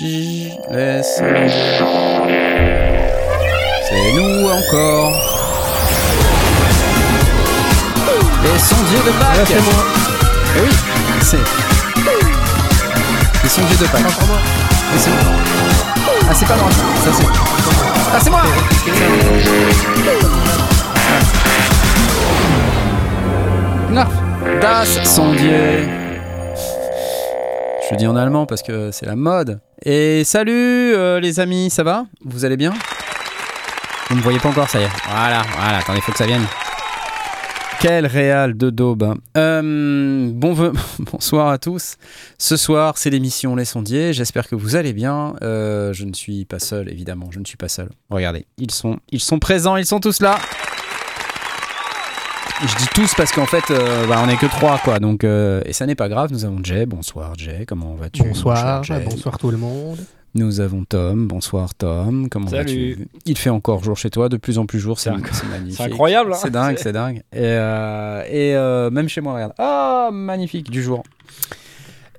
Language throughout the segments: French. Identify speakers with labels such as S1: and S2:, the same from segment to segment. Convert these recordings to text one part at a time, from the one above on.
S1: C'est nous encore. Les sondiers de Pâques.
S2: c'est moi.
S1: Eh oui, c'est. Les sondiers de Pâques. Mais c'est moi. Ah, c'est pas moi, ça, c'est. Ah, c'est moi. Das Sondier. Je le dis en allemand parce que c'est la mode. Et salut euh, les amis, ça va? Vous allez bien? Vous me voyez pas encore, ça y est. Voilà, voilà, attendez, faut que ça vienne. Quel réal de daube. hein. Euh, bon, bonsoir à tous. Ce soir, c'est l'émission Les Sondiers. J'espère que vous allez bien. Euh, je ne suis pas seul, évidemment. Je ne suis pas seul. Regardez, ils sont, ils sont présents, ils sont tous là. Je dis tous parce qu'en fait, euh, bah, on est que trois, quoi. Donc, euh, et ça n'est pas grave. Nous avons Jay. Bonsoir, Jay. Comment vas-tu
S2: Bonsoir,
S1: Jay.
S2: bonsoir tout le monde.
S1: Nous avons Tom. Bonsoir, Tom. Comment vas-tu? Il fait encore jour chez toi, de plus en plus jour. C'est magnifique.
S3: C'est incroyable. hein.
S1: C'est dingue, c'est dingue. Et, euh, et euh, même chez moi, regarde. Ah, magnifique, du jour.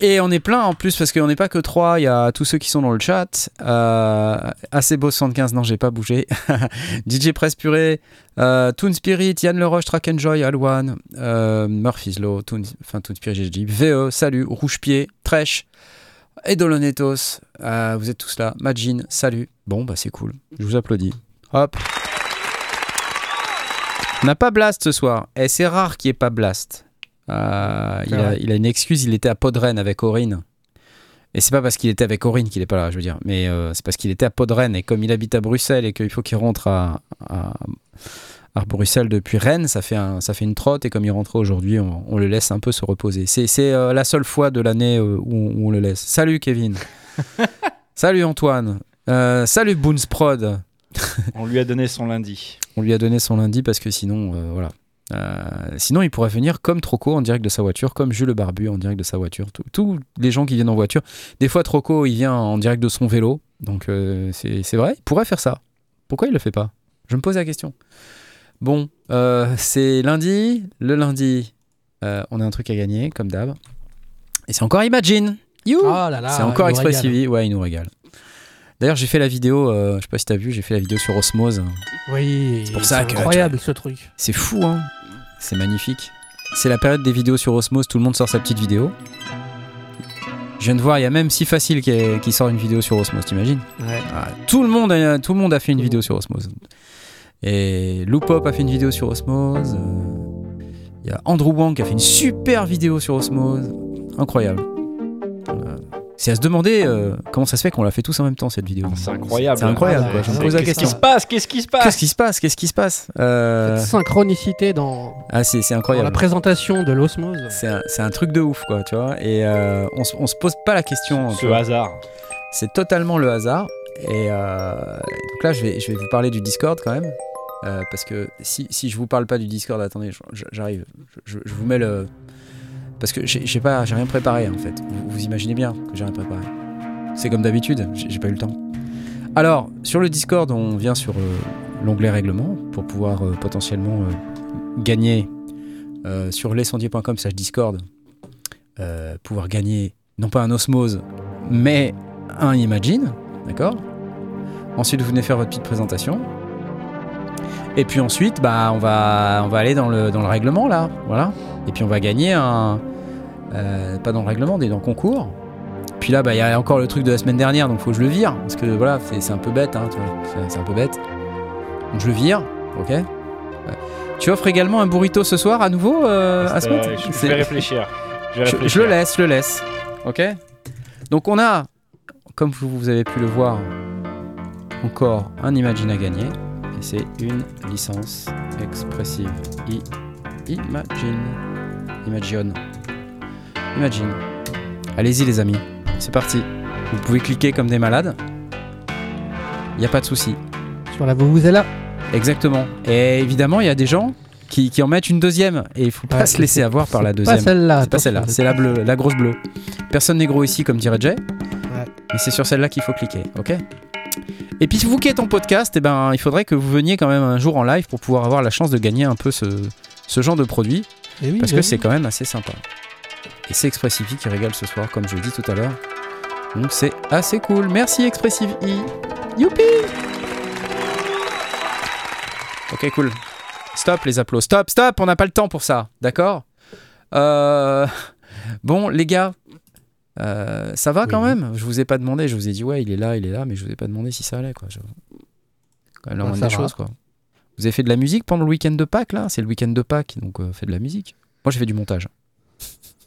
S1: Et on est plein en plus parce qu'on n'est pas que trois. Il y a tous ceux qui sont dans le chat. Euh, assez beau 75, non, j'ai pas bougé. DJ Press Purée, euh, Toon Spirit, Yann Leroche, Track Enjoy, Alwan, euh, Murphy's Law, Toon, enfin Toon Spirit, j'ai dit. VE, salut, Rouge Pied, Trèche, Edolonetos, euh, vous êtes tous là. Majin, salut. Bon, bah c'est cool. Je vous applaudis. Hop. On n'a pas Blast ce soir. Et c'est rare qu'il n'y ait pas Blast. Euh, il, a,
S2: vrai.
S1: il a une excuse, il était à Podren avec Aurine. Et c'est pas parce qu'il était avec Aurine qu'il est pas là, je veux dire. Mais euh, c'est parce qu'il était à Podren. Et comme il habite à Bruxelles et qu'il faut qu'il rentre à, à, à Bruxelles depuis Rennes, ça fait, un, ça fait une trotte. Et comme il rentrait aujourd'hui, on, on le laisse un peu se reposer. C'est euh, la seule fois de l'année où, on- où on le laisse. Salut Kevin. salut Antoine. Salut Boonsprod.
S3: On lui a donné son lundi.
S1: On lui a donné son lundi parce que sinon, voilà. Euh, sinon, il pourrait venir comme Troco en direct de sa voiture, comme Jules le Barbu en direct de sa voiture. Tous- les gens qui viennent en voiture. Des fois, Troco, il vient en direct de son vélo. Donc, euh, c'est vrai, il pourrait faire ça. Pourquoi il le fait pas? Je me pose la question. Bon, euh, c'est lundi. Le lundi, on a un truc à gagner, comme d'hab. Et c'est encore Imagine. You
S2: Oh
S1: c'est encore Express. TV. Ouais, il nous régale. D'ailleurs, j'ai fait la vidéo, je sais pas si t'as vu, j'ai fait la vidéo sur Osmose.
S2: Oui,
S1: C'est pour ça que-
S2: incroyable ce truc.
S1: C'est fou, hein C'est magnifique. C'est la période des vidéos sur Osmose, tout le monde sort sa petite vidéo. Je viens de voir, il y a même si facile qui, est- qui sort une vidéo sur Osmose, t'imagines
S2: Ouais.
S1: Ah, tout, le monde a, tout le monde a fait une vidéo sur Osmose. Et Loopop a fait une vidéo sur Osmose. euh, Il y a Andrew Wang qui a fait une super vidéo sur Osmose. Incroyable. C'est à se demander euh, comment ça se fait qu'on l'a fait tous en même temps cette vidéo.
S3: C'est incroyable.
S1: C'est incroyable,
S2: Ah,
S1: quoi. Je me
S2: ouais,
S1: pose la
S3: Qu'est-ce
S1: question.
S3: qui se passe Qu'est-ce qui se passe
S1: Qu'est-ce qui se passe Qu'est-ce qui se passe Euh,
S2: Cette synchronicité dans,
S1: Ah, c'est c'est
S2: dans
S1: incroyable.
S2: la présentation de l'osmose.
S1: C'est un, c'est un truc de ouf, quoi, tu vois. Et euh, on, se- on se pose pas la question.
S3: Ce hasard.
S1: C'est totalement le hasard. Et euh, donc là, je vais, je vais vous parler du Discord quand même. Euh, parce que si, si je vous parle pas du Discord, attendez, je- j'arrive. Je, je vous mets le. Parce que j'ai pas, j'ai rien préparé en fait. Vous, imaginez bien que j'ai rien préparé. C'est comme d'habitude, j'ai pas eu le temps. Alors, sur le Discord, on vient sur euh, l'onglet règlement pour pouvoir euh, potentiellement euh, gagner sur lescendier.com slash Discord. pouvoir gagner non pas un osmose, mais un Imagine, d'accord? Ensuite, vous venez faire votre petite présentation. Et puis ensuite, bah, on va, on va aller dans le, dans le règlement, là, voilà. Et puis on va gagner un... euh, pas dans le règlement, mais dans le concours. Puis là, bah, il y a encore le truc de la semaine dernière, donc faut que je le vire. Parce que voilà, c'est un peu bête, hein, tu vois, c'est- un peu bête. Donc je le vire, ok Ouais. Tu offres également un burrito ce soir à nouveau, euh,
S3: C'est-
S1: Asmat
S3: je, je
S1: C'est-
S3: vais réfléchir. Je, vais
S1: je,
S3: réfléchir.
S1: je le laisse, je le laisse. Ok Donc on a, comme vous, vous avez pu le voir, encore un Imagine à gagner. Et c'est une licence expressive. I, Imagine. Imagine. Imagine. Allez-y les amis, c'est parti. Vous pouvez cliquer comme des malades. Il n'y a pas de souci.
S2: Sur la là.
S1: Exactement. Et évidemment, il y a des gens qui, qui en mettent une deuxième. Et il faut pas
S2: Ouais,
S1: se laisser avoir par la
S2: Pas
S1: deuxième.
S2: celle-là.
S1: C'est pas celle-là, c'est la bleue, la grosse bleue. Personne n'est gros ici, comme dirait Jay.
S2: Ouais.
S1: Mais c'est sur celle-là qu'il faut cliquer, ok? Et puis, vous qui êtes en podcast, eh ben, il faudrait que vous veniez quand même un jour en live pour pouvoir avoir la chance de gagner un peu ce, ce genre de produit,
S2: Eh oui,
S1: parce
S2: bah
S1: que
S2: oui.
S1: c'est quand même assez sympa. Et c'est Expressifi qui régale ce soir, comme je l'ai dit tout à l'heure. Donc c'est assez cool. Merci Expressive E. Youpi Ok, cool. Stop les applaudissements. Stop, stop, on n'a pas le temps pour ça. D'accord? Euh, Bon, les gars, euh, ça va quand
S2: Oui.
S1: même? Je vous ai pas demandé, je vous ai dit ouais, il est là, il est là, mais je vous ai pas demandé si ça allait quoi. Je- Quand même la
S2: Ouais,
S1: moindre des choses quoi. Vous avez fait de la musique pendant le week-end de Pâques là? C'est le week-end de Pâques, donc euh, fait de la musique. Moi j'ai fait du montage.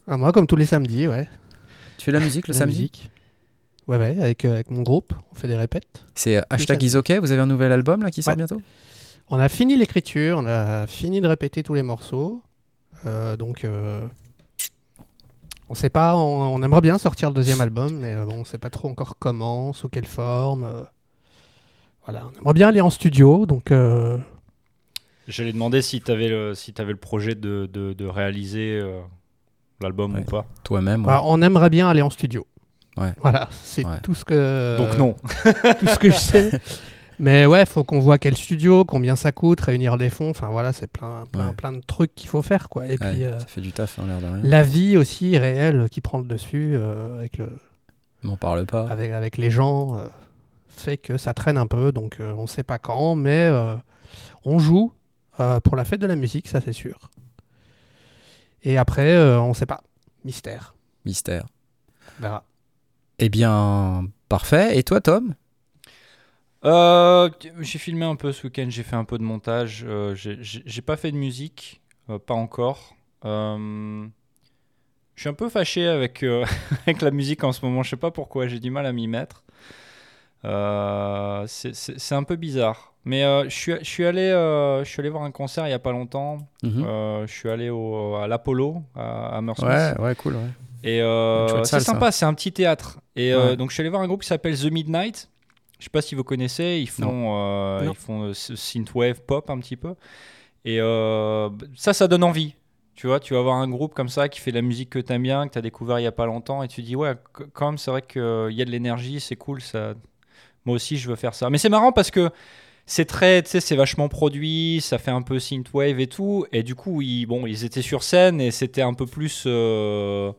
S2: Ah, moi, comme tous les samedis, ouais.
S1: Tu fais la musique le
S2: La
S1: samedi
S2: musique. Ouais, ouais, avec, euh, avec mon groupe, on fait des répètes.
S1: C'est euh, hashtag
S2: samedi.
S1: is ok, vous avez un nouvel album là qui sort
S2: Ouais.
S1: bientôt?
S2: On a fini l'écriture, on a fini de répéter tous les morceaux. Euh, donc, euh, on sait pas, on, on aimerait bien sortir le deuxième album, mais euh, bon, on sait pas trop encore comment, sous quelle forme. euh. voilà, on aimerait bien aller en studio, donc euh,
S3: J'allais demander si tu avais, le, si avais le projet de, de, de réaliser euh, l'album
S1: Ouais.
S3: ou pas.
S1: Toi-même ouais.
S2: bah, on aimerait bien aller en studio.
S1: Ouais.
S2: Voilà, c'est
S1: Ouais.
S2: tout ce que.
S3: Donc non.
S2: tout ce que je sais. Mais ouais, faut qu'on voit quel studio, combien ça coûte, réunir des fonds. Enfin voilà, c'est plein, plein,
S1: Ouais.
S2: plein de trucs qu'il faut faire quoi. Et
S1: Ouais,
S2: puis euh,
S1: Ça fait du taf, hein, l'air de rien.
S2: la vie aussi réelle qui prend le dessus euh, avec, le,
S1: M'en parle pas.
S2: avec, avec les gens euh, fait que ça traîne un peu. Donc euh, on sait pas quand, mais euh, on joue euh, pour la fête de la musique, ça c'est sûr. Et après, euh, on sait pas. Mystère.
S1: Mystère.
S2: On verra.
S1: Eh bien, parfait. Et toi, Tom?
S3: Euh, j'ai filmé un peu ce week-end, j'ai fait un peu de montage. euh, j'ai- pas fait de musique, euh, pas encore. Euh, je suis un peu fâché avec, euh, avec la musique en ce moment, je sais pas pourquoi, j'ai du mal à m'y mettre. Euh, c'est- un peu bizarre. Mais euh, je, suis, je, suis allé, euh, je suis allé voir un concert il y a pas longtemps.
S1: Mhm.
S3: Euh, je suis allé au, à l'Apollo, à Hammersmith.
S1: Ouais, ouais, cool. Ouais.
S3: Et euh, c'est sympa, c'est un petit théâtre. Et euh,
S1: Ouais.
S3: donc je suis allé voir un groupe qui s'appelle The Midnight. Je sais pas si vous connaissez, ils font, euh,
S2: Non.
S3: ils font euh, synthwave pop un petit peu. Et euh, ça, ça donne envie. Tu vois, tu vas voir un groupe comme ça qui fait de la musique que t'aimes bien, que t'as découvert il y a pas longtemps, et tu dis ouais, quand même c'est vrai qu'il y a de l'énergie, c'est cool. Ça, moi aussi je veux faire ça. Mais c'est marrant parce que c'est très, tu sais, c'est vachement produit, ça fait un peu synthwave et tout. Et du coup, ils, bon, ils étaient sur scène et c'était un peu plus euh,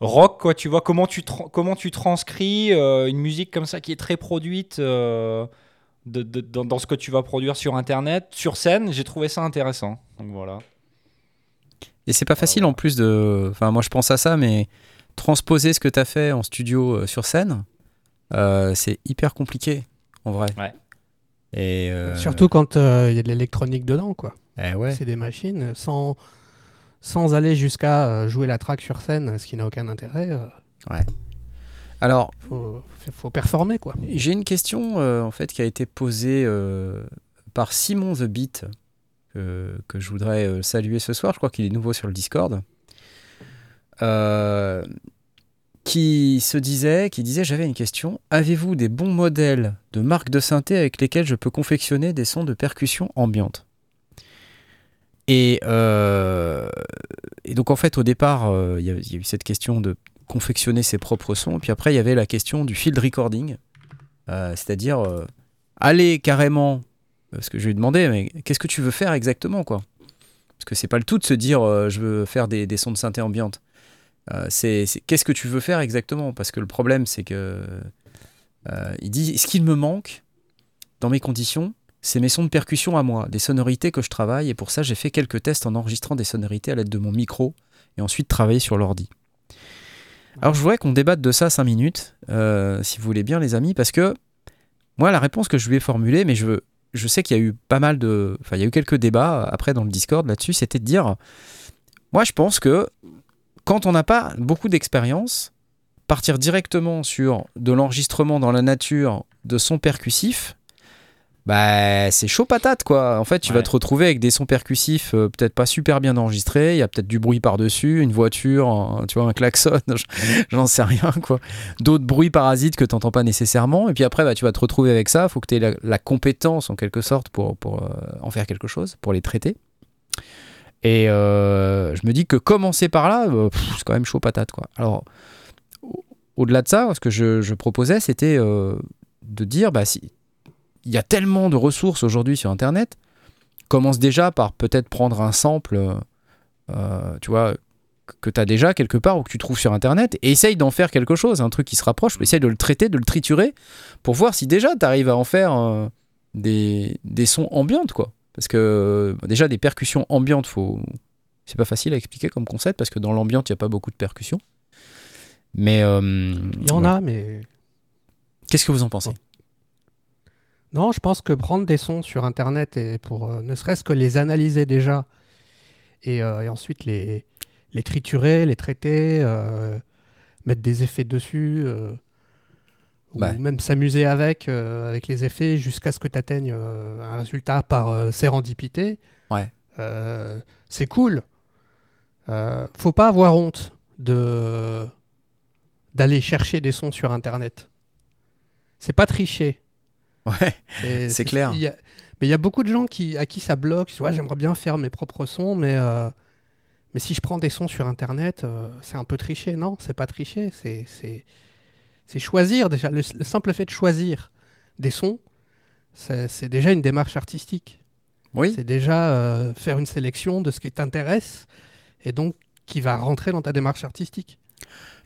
S3: rock, quoi. Tu vois comment tu comment tu transcris euh, une musique comme ça qui est très produite euh, de- de- dans, dans ce que tu vas produire sur Internet, sur scène. J'ai trouvé ça intéressant. Donc voilà.
S1: Et c'est pas facile en plus de. Enfin, moi je pense à ça, mais transposer ce que t'as fait en studio sur scène, c'est hyper compliqué en vrai.
S3: Ouais.
S1: Et euh,
S2: Surtout quand euh, il y a de l'électronique dedans, quoi.
S1: eh ouais.
S2: C'est des machines sans, sans aller jusqu'à euh, jouer la track sur scène, ce qui n'a aucun intérêt. euh,
S1: Alors,
S2: faut, faut performer, quoi.
S1: j'ai une question euh, en fait qui a été posée euh, par Simon The Beat que, que je voudrais euh, saluer ce soir. Je crois qu'il est nouveau sur le Discord. Qui se disait, qui disait, j'avais une question. Avez-vous des bons modèles de marques de synthé avec lesquels je peux confectionner des sons de percussion ambiante et, euh, et donc en fait au départ, euh, il y, a- eu cette question de confectionner ses propres sons. Puis après, il y avait la question du field recording, Euh, c'est-à-dire aller carrément. Parce que je lui ai demandé, mais qu'est-ce que tu veux faire exactement, quoi? Parce que c'est pas le tout de se dire, je veux faire des, des sons de synthé ambiante. Euh, c'est qu'est-ce que tu veux faire exactement? Parce que le problème, c'est que euh, il dit, ce qu'il me manque dans mes conditions, c'est mes sons de percussion à moi, des sonorités que je travaille. Et pour ça, j'ai fait quelques tests en enregistrant des sonorités à l'aide de mon micro et ensuite travailler sur l'ordi. Alors je voudrais qu'on débatte de ça 5 minutes, euh, si vous voulez bien les amis, parce que moi la réponse que je lui ai formulée, mais je, je sais qu'il y a eu pas mal de... Enfin il y a eu quelques débats après dans le Discord là-dessus, c'était de dire, moi je pense que quand on n'a pas beaucoup d'expérience, partir directement sur de l'enregistrement dans la nature de sons percussifs, bah c'est chaud patate quoi. En fait, tu vas te retrouver avec des sons percussifs euh, peut-être pas super bien enregistrés, il y a peut-être du bruit par-dessus, une voiture, un- tu vois un klaxon, j'en sais rien quoi. D'autres bruits parasites que tu n'entends pas nécessairement et puis après bah, tu vas te retrouver avec ça, il faut que tu aies la, la compétence en quelque sorte pour, pour euh, en faire quelque chose, pour les traiter. Et euh, je me dis que commencer par là, euh, c'est quand même chaud patate quoi. Alors au- au-delà de ça, ce que je, proposais, c'était euh, de dire, bah, si il y a tellement de ressources aujourd'hui sur Internet, commence déjà par peut-être prendre un sample, tu vois, que tu as déjà quelque part ou que tu trouves sur Internet et essaye d'en faire quelque chose, un truc qui se rapproche, essaye de le traiter, de le triturer pour voir si déjà tu arrives à en faire des, des sons ambiantes, quoi. Parce que euh, déjà, des percussions ambiantes, faut... c'est pas facile à expliquer comme concept parce que dans l'ambiante, il n'y a pas beaucoup de percussions. Mais. euh,
S2: Il y en a, mais
S1: Qu'est-ce que vous en pensez?
S2: Non, je pense que prendre des sons sur Internet et pour euh, ne serait-ce que les analyser déjà et, euh, et ensuite les, les triturer, les traiter, mettre des effets dessus, ou même s'amuser avec, euh, avec les effets jusqu'à ce que tu atteignes euh, un résultat par euh, sérendipité,
S1: Ouais.
S2: euh, c'est cool. Faut pas avoir honte de d'aller chercher des sons sur Internet. C'est pas tricher.
S1: Ouais. C'est clair.
S2: il y a- mais il y a beaucoup de gens qui, à qui ça bloque. Ouais, j'aimerais bien faire mes propres sons, mais, mais si je prends des sons sur Internet, c'est un peu tricher. Non, c'est pas tricher. C'est, c'est, choisir déjà. Le, le simple fait de choisir des sons, c'est, déjà une démarche artistique.
S1: Oui.
S2: C'est déjà euh, faire une sélection de ce qui t'intéresse et donc qui va rentrer dans ta démarche artistique.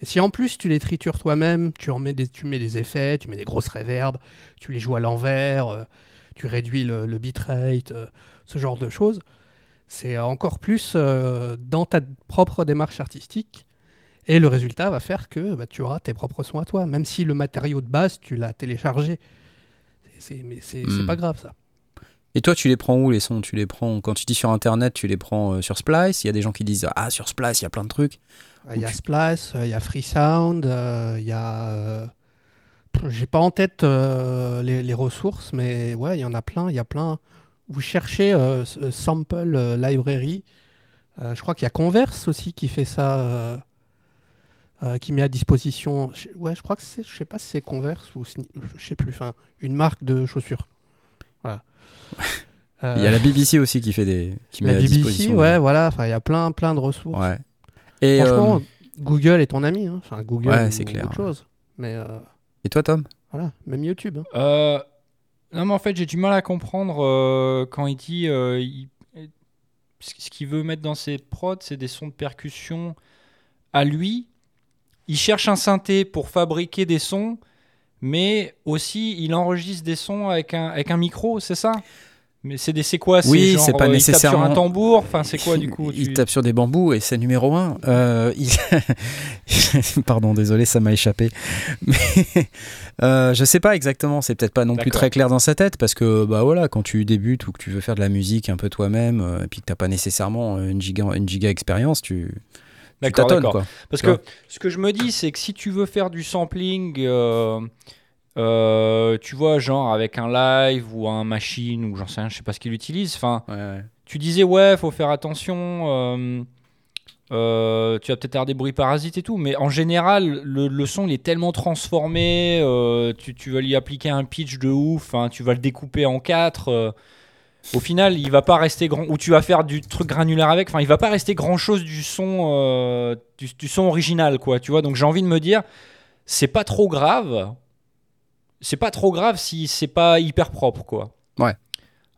S2: Et si en plus tu les tritures toi-même, tu, en mets des, tu mets des effets, tu mets des grosses réverbes, tu les joues à l'envers, euh, tu réduis le, le bitrate, euh, ce genre de choses, c'est encore plus dans ta propre démarche artistique. Et le résultat va faire que bah, tu auras tes propres sons à toi, même si le matériau de base, tu l'as téléchargé. C'est- mais c'est c'est
S1: Hmm.
S2: pas grave ça.
S1: Et toi, tu les prends où les sons? Tu les prends quand tu dis sur Internet, tu les prends euh, sur Splice? Il y a des gens qui disent ah sur Splice, il y a plein de trucs.
S2: Il y a
S1: tu-
S2: Splice, euh, il y a Freesound, euh, il y a. euh, J'ai pas en tête euh, les, les ressources, mais ouais, il y en a plein. Il y a plein. Vous cherchez euh, euh, Sample euh, Library. Euh, je crois qu'il y a Converse aussi qui fait ça, euh, qui met à disposition. je- Ouais, je crois que c'est. Je sais pas si c'est Converse ou. Je sais plus. Enfin, une marque de chaussures. Voilà.
S1: Il y a la BBC aussi qui fait des qui met
S2: la
S1: à
S2: BBC,
S1: disposition.
S2: ouais, voilà. Enfin, il y a plein, plein de ressources.
S1: Ouais. Et,
S2: Franchement,
S1: euh,
S2: Google est ton ami. hein. Enfin, Google,
S1: Ouais,
S2: ou
S1: c'est clair,
S2: autre chose. Mais euh,
S1: et toi, Tom?
S2: voilà, même YouTube. hein.
S3: Euh, non, mais en fait, j'ai du mal à comprendre euh, quand il dit. euh, il- ce qu'il veut mettre dans ses prods, c'est des sons de percussion à lui. Il cherche un synthé pour fabriquer des sons, mais aussi il enregistre des sons avec un, avec un micro, c'est ça? Mais c'est des c'est quoi?
S1: Oui, c'est pas
S3: euh, il tape sur
S1: nécessairement-
S3: un tambour? Enfin, c'est quoi du coup
S1: Il tape sur des bambous et c'est numéro un. Euh, il- Pardon, désolé, ça m'a échappé. Mais euh, je sais pas exactement. C'est peut-être pas non plus très clair dans sa tête parce que bah voilà, quand tu débutes ou que tu veux faire de la musique un peu toi-même euh, et puis que t'as pas nécessairement une giga une giga expérience, tu
S3: D'accord, d'accord. Parce que ce que je me dis, c'est que si tu veux faire du sampling, euh, euh, tu vois, genre avec un live ou un machine ou j'en sais rien, je sais pas ce qu'il utilise. Enfin,
S1: Ouais, ouais.
S3: tu disais ouais, faut faire attention. euh, euh, tu vas peut-être avoir des bruits parasites et tout, mais en général, le, le son il est tellement transformé. euh, tu, tu vas lui appliquer un pitch de ouf. hein, tu vas le découper en quatre. euh, au final, il va pas rester grand. Ou tu vas faire du truc granulaire avec. Enfin, il va pas rester grand chose du son, euh, du, du son original, quoi. Tu vois. Donc j'ai envie de me dire, c'est pas trop grave. C'est pas trop grave si c'est pas hyper propre, quoi.
S1: Ouais.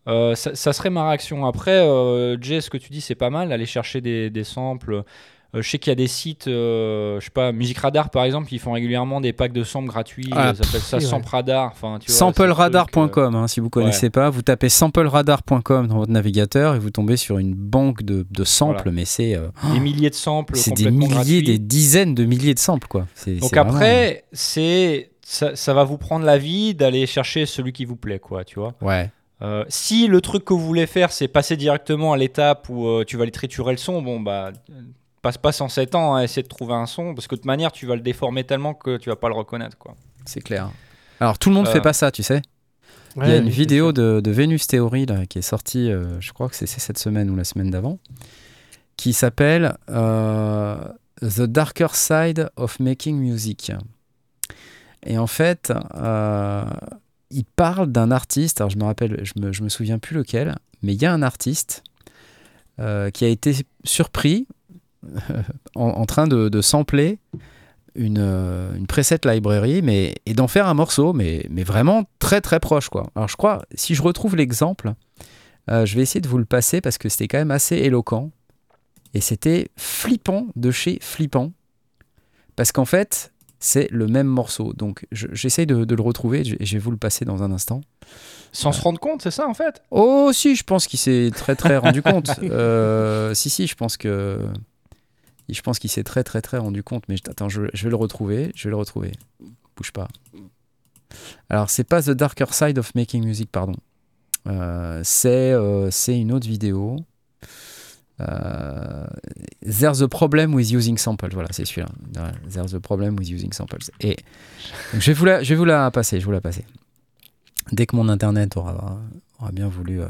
S3: Euh, ça, ça serait ma réaction. Après, euh, Jay, ce que tu dis, c'est pas mal, aller chercher des, des samples. Euh, je sais qu'il y a des sites, euh, je sais pas, Music Radar par exemple, ils font régulièrement des packs de samples gratuits.
S1: Ah,
S3: ils appellent ça. Sample Radar. Enfin, vois,
S1: Sampleradar.com, hein, si vous connaissez pas, vous tapez sampleradar.com dans votre navigateur et vous tombez sur une banque de, de samples,
S3: Voilà.
S1: mais c'est euh,
S3: euh, des milliers de samples.
S1: c'est des milliers,
S3: gratuits.
S1: des dizaines de milliers de samples quoi.
S3: Donc
S1: vraiment-
S3: après, c'est ça, ça va vous prendre la vie d'aller chercher celui qui vous plaît, quoi, tu vois.
S1: ouais.
S3: Euh, si le truc que vous voulez faire, c'est passer directement à l'étape où euh, tu vas aller triturer le son, bon bah euh, passe pas 107 ans à essayer de trouver un son, parce que de toute manière, tu vas le déformer tellement que tu vas pas le reconnaître, quoi.
S1: C'est clair. Alors tout le monde
S3: Euh,
S1: fait pas ça, tu sais. Il y a une vidéo de, de Venus Theory là, qui est sortie, euh, je crois que c'est c'est cette semaine ou la semaine d'avant, qui s'appelle euh, The Darker Side of Making Music. Et en fait, euh, il parle d'un artiste, alors je me rappelle, je me, je me souviens plus lequel, mais il y a un artiste euh, qui a été surpris en, en train de, de sampler une, euh, une preset library mais, et d'en faire un morceau, mais, mais vraiment très très proche. Quoi. Alors je crois, si je retrouve l'exemple, euh, je vais essayer de vous le passer parce que c'était quand même assez éloquent. Et c'était flippant de chez flippant. Parce qu'en fait, c'est le même morceau. Donc je- j'essaye de, de le retrouver et je vais vous le passer dans un instant.
S3: Sans se rendre compte, c'est ça en fait?
S1: Oh si, je pense qu'il s'est très très rendu compte. Euh, si si, je pense que je pense qu'il s'est très très très rendu compte. Mais attends, je, vais le retrouver. Je vais le retrouver. Bouge pas. Alors c'est pas The Darker Side of Making Music, pardon. Euh, c'est euh, une autre vidéo. Euh, There's a problem with using samples. Voilà, c'est celui-là. There's a problem with using samples. Et je vais vous la, je vais vous la passer. Je vous la passer. Dès que mon internet aura, aura bien voulu. euh,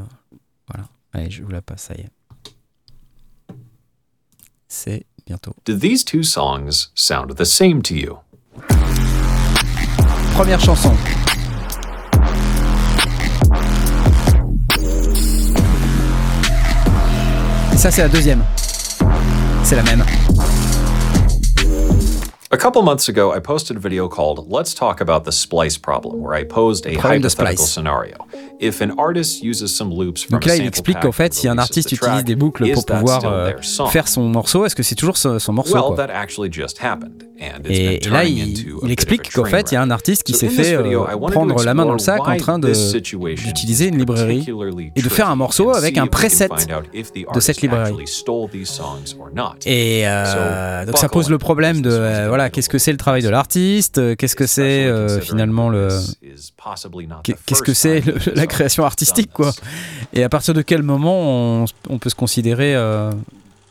S1: voilà. Allez, je vous la passe. Ça y est. C'est bientôt.
S4: Do these two songs sound the same to you?
S1: Première chanson. Et ça, c'est la deuxième. C'est la même.
S4: A couple months ago, I posted a video called Let's Talk About the Splice Problem, where I posed a hypothetical scenario. If an artist uses some loops from
S1: Donc là, il explique qu'en fait, si un artiste utilise des boucles pour pouvoir euh, faire son morceau, est-ce que c'est toujours son, son morceau
S4: Well,
S1: quoi?
S4: that actually just happened, and it's
S1: et,
S4: been
S1: là, il, explique qu'en fait, il y a un artiste qui
S4: So
S1: s'est fait
S4: video,
S1: euh, prendre la main dans le sac en train d'utiliser
S4: is
S1: une librairie et de faire un morceau avec un preset de cette librairie. Et euh, donc ça pose le problème de voilà qu'est-ce que c'est le travail de l'artiste, euh, qu'est-ce que c'est euh, finalement le qu'est-ce que c'est la création artistique quoi et à partir de quel moment on, on peut se considérer euh,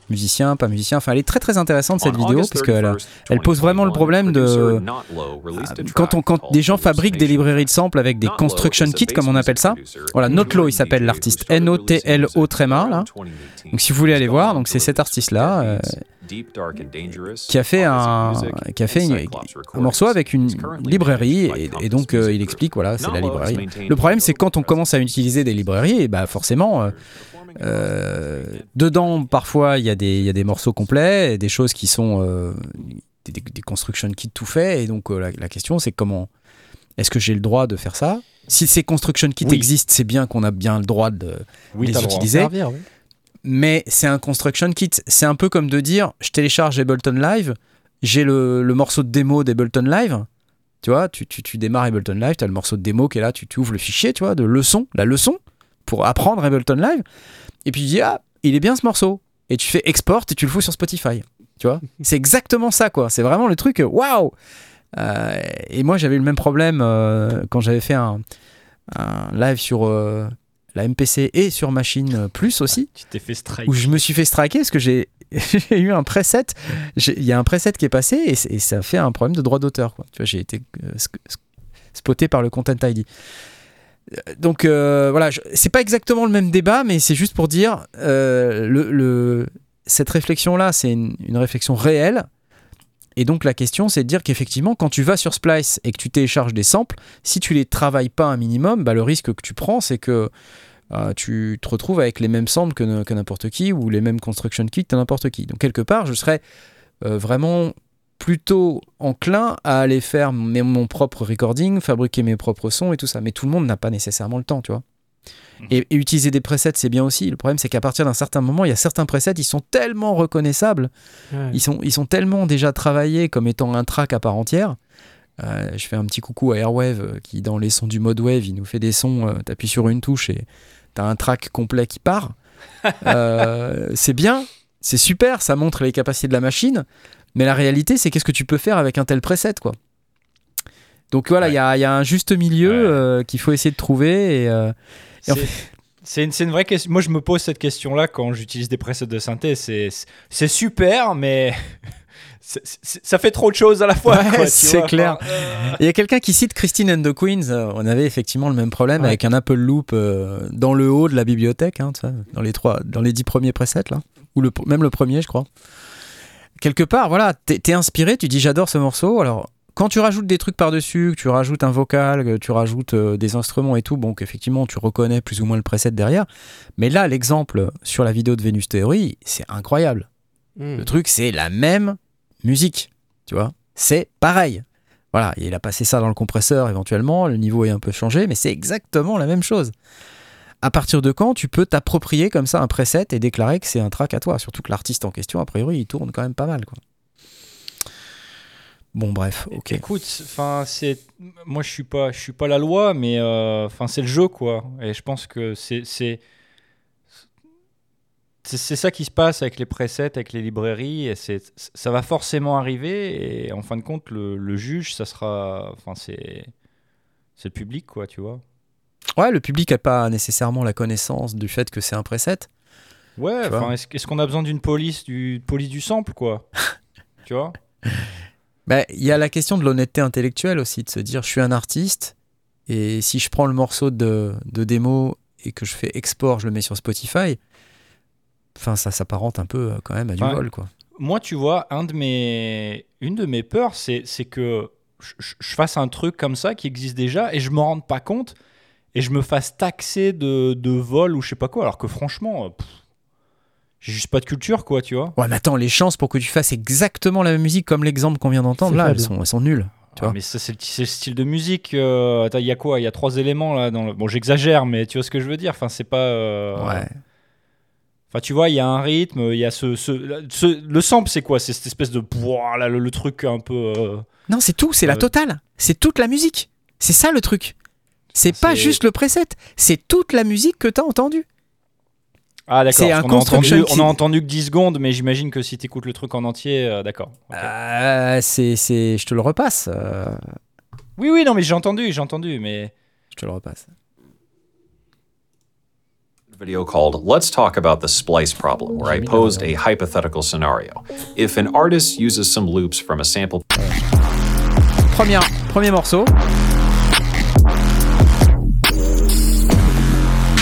S1: musicien, pas musicien? Enfin, elle est très très intéressante cette vidéo parce qu'elle
S4: 31st,
S1: elle pose vraiment le
S4: 2021,
S1: problème de quand on quand des gens fabriquent des librairies de samples avec des construction kits comme on appelle ça. Voilà,
S4: and
S1: Notlow, il s'appelle l'artiste.
S4: started
S1: N-O-T-L-O
S4: releasing
S1: tréma,
S4: music
S1: là.
S4: around 2018.
S1: Donc si vous voulez aller voir, donc
S4: on
S1: c'est cet
S4: Dead
S1: euh,
S4: Beats, Deep, Dark and Dangerous,
S1: qui a fait un
S4: Music,
S1: qui a fait une- un morceau avec une librairie et, donc euh, il explique voilà c'est la
S4: has
S1: librairie. Le problème c'est quand on commence à utiliser des librairies, et bah forcément euh, euh, dedans parfois il y a des il y a des morceaux complets, et des choses qui sont euh, des, des- des construction kits tout faits et donc euh, la, la question c'est comment est-ce que j'ai le droit de faire ça? Si ces construction kits
S3: Oui.
S1: existent, c'est bien qu'on a bien le droit de
S3: Oui,
S1: les
S3: t'as le droit.
S1: utiliser.
S2: Servir, oui.
S1: Mais c'est un construction kit. C'est un peu comme de dire je télécharge Ableton Live, j'ai le, le morceau de démo d'Ableton Live. Tu vois, tu, tu, tu démarres Ableton Live, tu as le morceau de démo qui est là, tu, tu ouvres le fichier, tu vois, de leçon, la leçon, pour apprendre Ableton Live. Et puis tu dis, ah, il est bien ce morceau. Et tu fais export et tu le fous sur Spotify. Tu vois, c'est exactement ça, quoi. C'est vraiment le truc, euh, waouh! Euh, et moi, j'avais eu le même problème euh, quand j'avais fait un, un live sur euh, la MPC et sur Machine Plus aussi
S3: Tu t'es fait strike.
S1: où je me suis fait striker parce que j'ai eu un preset. Il y a un preset qui est passé et, et ça fait un problème de droit d'auteur. Tu vois, j'ai été euh, spoté par le Content ID. Euh, Donc euh, voilà, c'est pas exactement le même débat, mais c'est juste pour dire euh, le, le- cette réflexion-là, c'est une, une réflexion réelle. Et donc la question, c'est de dire qu'effectivement, quand tu vas sur Splice et que tu télécharges des samples, si tu les travailles pas un minimum, bah, le risque que tu prends, c'est que euh, tu te retrouves avec les mêmes samples que, n'importe qui ou les mêmes construction kits que n'importe qui. Donc quelque part, je serais euh, vraiment plutôt enclin à aller faire mon propre recording, fabriquer mes propres sons et tout ça. Mais tout le monde n'a pas nécessairement le temps, tu vois. Et, et utiliser des presets, c'est bien aussi. Le problème, c'est qu'à partir d'un certain moment, il y a certains presets, ils sont tellement reconnaissables
S2: Ouais.
S1: ils sont, ils sont tellement déjà travaillés comme étant un track à part entière. Euh, je fais un petit coucou à Airwave euh, qui, dans les sons du mode wave, il nous fait des sons. euh, T'appuies sur une touche et t'as un track complet qui part. Euh, c'est bien, c'est super, ça montre les capacités de la machine. Mais la réalité, c'est qu'est-ce que tu peux faire avec un tel preset, quoi? Donc voilà, il y, a, il y a un juste milieu
S3: Ouais.
S1: euh, qu'il faut essayer de trouver. Et, euh, Et en
S3: C'est- C'est une, vraie question. Moi, je me pose cette question-là quand j'utilise des presets de synthé. C'est super, mais ça fait trop de choses à la fois.
S1: Ouais, c'est clair.
S3: Enfin, euh,
S1: Il y a quelqu'un qui cite Christine and the Queens. On avait effectivement le même problème avec un Apple Loop dans le haut de la bibliothèque, hein, dans les trois, dans les dix premiers presets là, ou le, même le premier, je crois. Quelque part, voilà, t'es inspiré, tu dis j'adore ce morceau. Alors, quand tu rajoutes des trucs par-dessus, que tu rajoutes un vocal, que tu rajoutes euh, des instruments et tout, bon, qu'effectivement, tu reconnais plus ou moins le preset derrière. Mais là, l'exemple sur la vidéo de Venus Theory, c'est incroyable.
S2: Hmm.
S1: Le truc, c'est la même musique, tu vois. C'est pareil. Voilà, il a passé ça dans le compresseur éventuellement, le niveau est un peu changé, mais c'est exactement la même chose. à partir de quand tu peux t'approprier comme ça un preset et déclarer que c'est un track à toi? Surtout que l'artiste en question, a priori, il tourne quand même pas mal. Quoi. Bon, bref, ok.
S3: Écoute, enfin, c'est moi je suis pas, je suis pas la loi, mais euh, enfin c'est le jeu quoi. Et je pense que c'est c'est ça qui se passe avec les presets, avec les librairies, et c'est ça va forcément arriver. Et en fin de compte, le, le juge, ça sera, enfin c'est c'est le public quoi, tu vois.
S1: Ouais, le public n'a pas nécessairement la connaissance du fait que c'est un preset.
S3: Ouais, enfin est-ce qu'on a besoin d'une police du police du sample quoi, tu vois?
S1: Il y a la question de l'honnêteté intellectuelle aussi, de se dire je suis un artiste et si je prends le morceau de, de démo et que je fais export, je le mets sur Spotify, enfin ça s'apparente un peu euh, quand même à du
S3: Ouais.
S1: vol quoi.
S3: Moi, tu vois, un de mes... une de mes peurs, c'est c'est que je, fasse un truc comme ça qui existe déjà et je me rende pas compte et je me fasse taxer de, de vol ou je sais pas quoi, alors que franchement, euh, pff, juste pas de culture, quoi, tu vois.
S1: Ouais, mais attends, les chances pour que tu fasses exactement la même musique comme l'exemple qu'on vient d'entendre là, elles sont, elles sont nulles. Tu
S3: Ah,
S1: vois.
S3: mais ça, c'est le, c'est le style de musique. euh, attends, il y a quoi? Il y a trois éléments là. Dans le... Bon, j'exagère, mais tu vois ce que je veux dire. Enfin, c'est pas. euh,
S1: Ouais.
S3: Enfin, tu vois, il y a un rythme, il y a ce, ce, ce- le sample, c'est quoi? C'est cette espèce de là, le, le truc un peu. euh,
S1: Non, c'est tout, c'est la totale. C'est toute la musique. C'est ça le truc. C'est pas juste le preset, c'est toute la musique que t'as entendue.
S3: Ah d'accord,
S1: C'est un
S3: qu'on a entendu,
S1: construction
S3: on a entendu que 10 secondes, mais j'imagine que si tu écoutes le truc en entier, euh, d'accord. ok.
S1: Euh, c'est, c'est, je te le repasse. euh,
S3: Oui, oui, non, mais j'ai entendu, j'ai entendu, mais...
S1: je te le repasse.
S4: video called Let's Talk About the Splice Problem, where I posed a hypothetical scenario. If an artist uses some loops from a sample
S1: Première, premier morceau.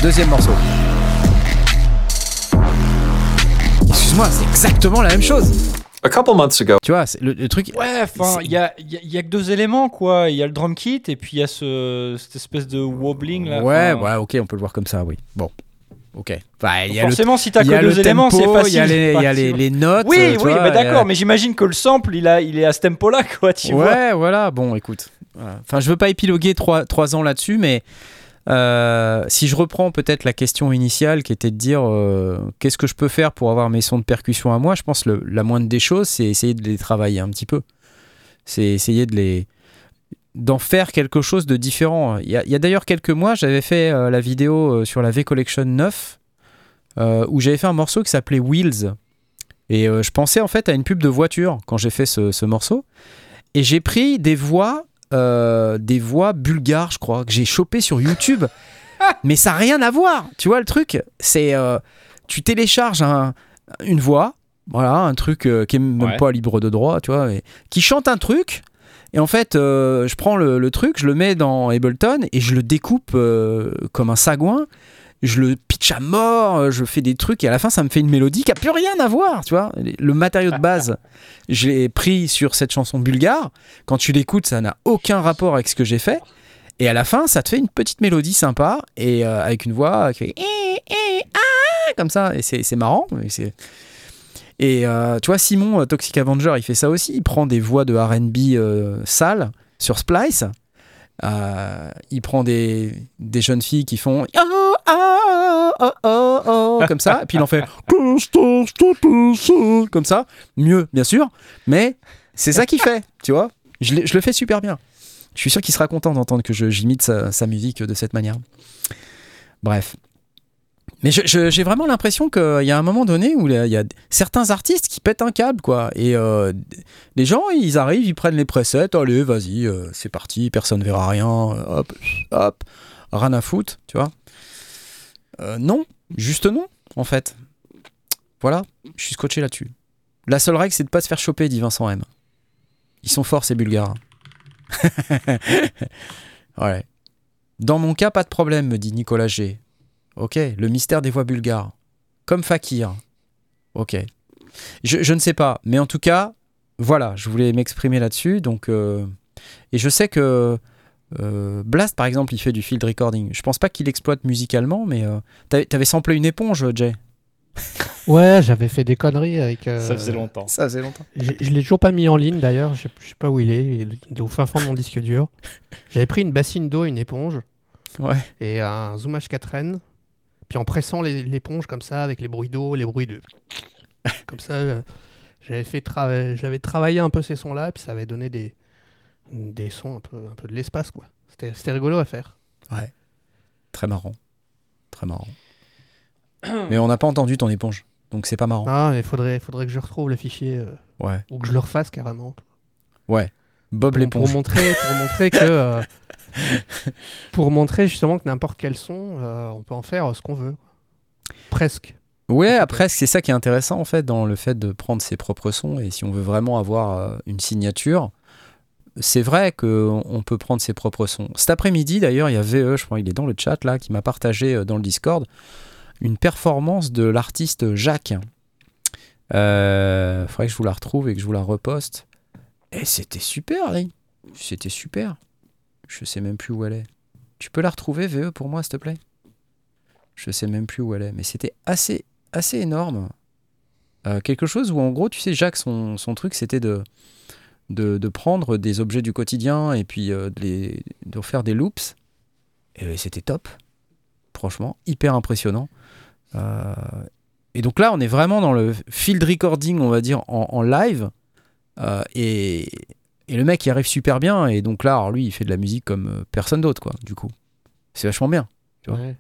S1: Deuxième morceau. Excuse-moi, c'est exactement la même chose.
S4: a couple months ago,
S1: Tu vois, le, le truc.
S3: Ouais, enfin, il y a, il y a- y a que deux éléments, quoi. Il y a le drum kit, et puis il y a ce, cette espèce de wobbling, là.
S1: ouais, ouais, ok, on peut le voir comme ça, oui. Bon, ok. Enfin, il y a le,
S3: Forcément, si t'as que deux
S1: le
S3: éléments, c'est facile.
S1: Il y a les, il y a
S3: c'est
S1: les,
S3: facile.
S1: les notes.
S3: Oui,
S1: euh, tu
S3: oui,
S1: vois,
S3: bah d'accord, mais j'imagine que le sample, il, a, il est à ce tempo-là, quoi, tu vois.
S1: ouais, voilà. Bon, écoute. voilà. Enfin, je veux pas épiloguer trois, trois ans là-dessus, mais euh, si je reprends peut-être la question initiale qui était de dire euh, qu'est-ce que je peux faire pour avoir mes sons de percussion à moi, je pense que la moindre des choses, c'est essayer de les travailler un petit peu. C'est essayer de les d'en faire quelque chose de différent. Il y a, a d'ailleurs quelques mois, j'avais fait euh, la vidéo sur la V Collection 9 euh, où j'avais fait un morceau qui s'appelait Wheels. Et je pensais en fait à une pub de voiture quand j'ai fait ce morceau. Et j'ai pris des voix, euh, des voix bulgares, je crois, que j'ai chopé sur YouTube. Mais ça n'a rien à voir. Tu vois le truc C'est euh, tu télécharges un- une voix, voilà, un truc euh, qui est même
S3: Ouais.
S1: pas libre de droit, tu vois, qui chante un truc. Et en fait, je prends le, le truc, je le mets dans Ableton et je le découpe comme un sagouin. Je le pitch à mort, euh, je fais des trucs et à la fin ça me fait une mélodie qui a plus rien à voir, tu vois. Le matériau de base, je l'ai pris sur cette chanson bulgare. Quand tu l'écoutes, ça n'a aucun rapport avec ce que j'ai fait. Et à la fin, ça te fait une petite mélodie sympa et euh, avec une voix qui fait Eh, eh, ah comme ça. Et c'est marrant. c'est- Et euh, tu vois, Simon, euh, Toxic Avenger, il fait ça aussi. Il prend des voix de RB euh, sales sur Splice. Euh, il prend des, des jeunes filles qui font oh, oh, oh, oh, oh, comme ça, et puis il en fait comme ça, mieux bien sûr, mais c'est ça qu'il fait, tu vois. Je, le fais super bien. Je suis sûr qu'il sera content d'entendre que j'imite sa, sa musique de cette manière. Bref. Mais j'ai vraiment l'impression qu'il y a un moment donné où il y a- certains artistes qui pètent un câble, quoi. Et euh, les gens, ils arrivent, ils prennent les presets, allez, vas-y, euh, c'est parti, personne verra rien, euh, hop, hop, rien à foutre, tu vois. Euh, non, juste non, en fait. Voilà, je suis scotché là-dessus. La seule règle, c'est de pas se faire choper, dit Vincent M. Ils sont forts, ces Bulgares. ouais. Dans mon cas, pas de problème, me dit Nicolas G. Ok, le mystère des voix bulgares. Comme Fakir. Ok. Je, je ne sais pas, mais en tout cas, voilà, je voulais m'exprimer là-dessus. Donc, euh, et je sais que euh, Blast, par exemple, il fait du field recording. Je pense pas qu'il exploite musicalement, mais euh, t'avais, t'avais samplé une éponge, Jay.
S2: Ouais, j'avais fait des conneries avec. euh,
S3: Ça faisait longtemps.
S1: Ça faisait longtemps.
S2: Je l'ai toujours pas mis en ligne d'ailleurs, je sais, je sais pas où il est, il est au fin fond de mon disque dur. J'avais pris une bassine d'eau, une éponge
S1: Ouais.
S2: et un zoomage 4N Puis en pressant l'éponge comme ça, avec les bruits d'eau, les bruits de. comme ça, euh, j'avais fait j'avais travaillé un peu ces sons-là, puis ça avait donné des, des sons un peu, un peu de l'espace, quoi. C'était c'était rigolo à faire.
S1: Ouais. Très marrant. Très marrant. Mais on n'a pas entendu ton éponge. Donc c'est pas marrant.
S2: Ah, il faudrait, faudrait que je retrouve le fichier, euh,
S1: Ouais.
S2: ou que je le refasse carrément.
S1: Ouais. Bob
S2: Pour, pour
S1: l'éponge.
S2: montrer, pour montrer que. euh, pour montrer justement que n'importe quel son, euh, on peut en faire ce qu'on veut. Presque.
S1: Ouais, après, c'est ça qui est intéressant en fait dans le fait de prendre ses propres sons. Et si on veut vraiment avoir euh, une signature, c'est vrai qu'on on peut prendre ses propres sons. Cet après-midi, d'ailleurs, il y a VE, je crois, il est dans le chat là, qui m'a partagé euh, dans le Discord une performance de l'artiste Jacques. Euh, faudrait que je vous la retrouve et que je vous la reposte. Et c'était super. C'était super. Je sais même plus où elle est. Tu peux la retrouver, VE, pour moi, s'il te plaît? Je sais même plus où elle est. Mais c'était assez, assez énorme. Euh, quelque chose où, en gros, tu sais, Jacques, son, truc, c'était de, de, prendre des objets du quotidien et puis euh, de, les, faire des loops. Et c'était top. Franchement, hyper impressionnant. Euh, et donc là, on est vraiment dans le field recording, on va dire, en, live. Euh, et, et le mec, il arrive super bien. Et donc là, alors lui, il fait de la musique comme euh, personne d'autre, quoi, du coup. C'est vachement bien. Tu vois.
S2: Ouais.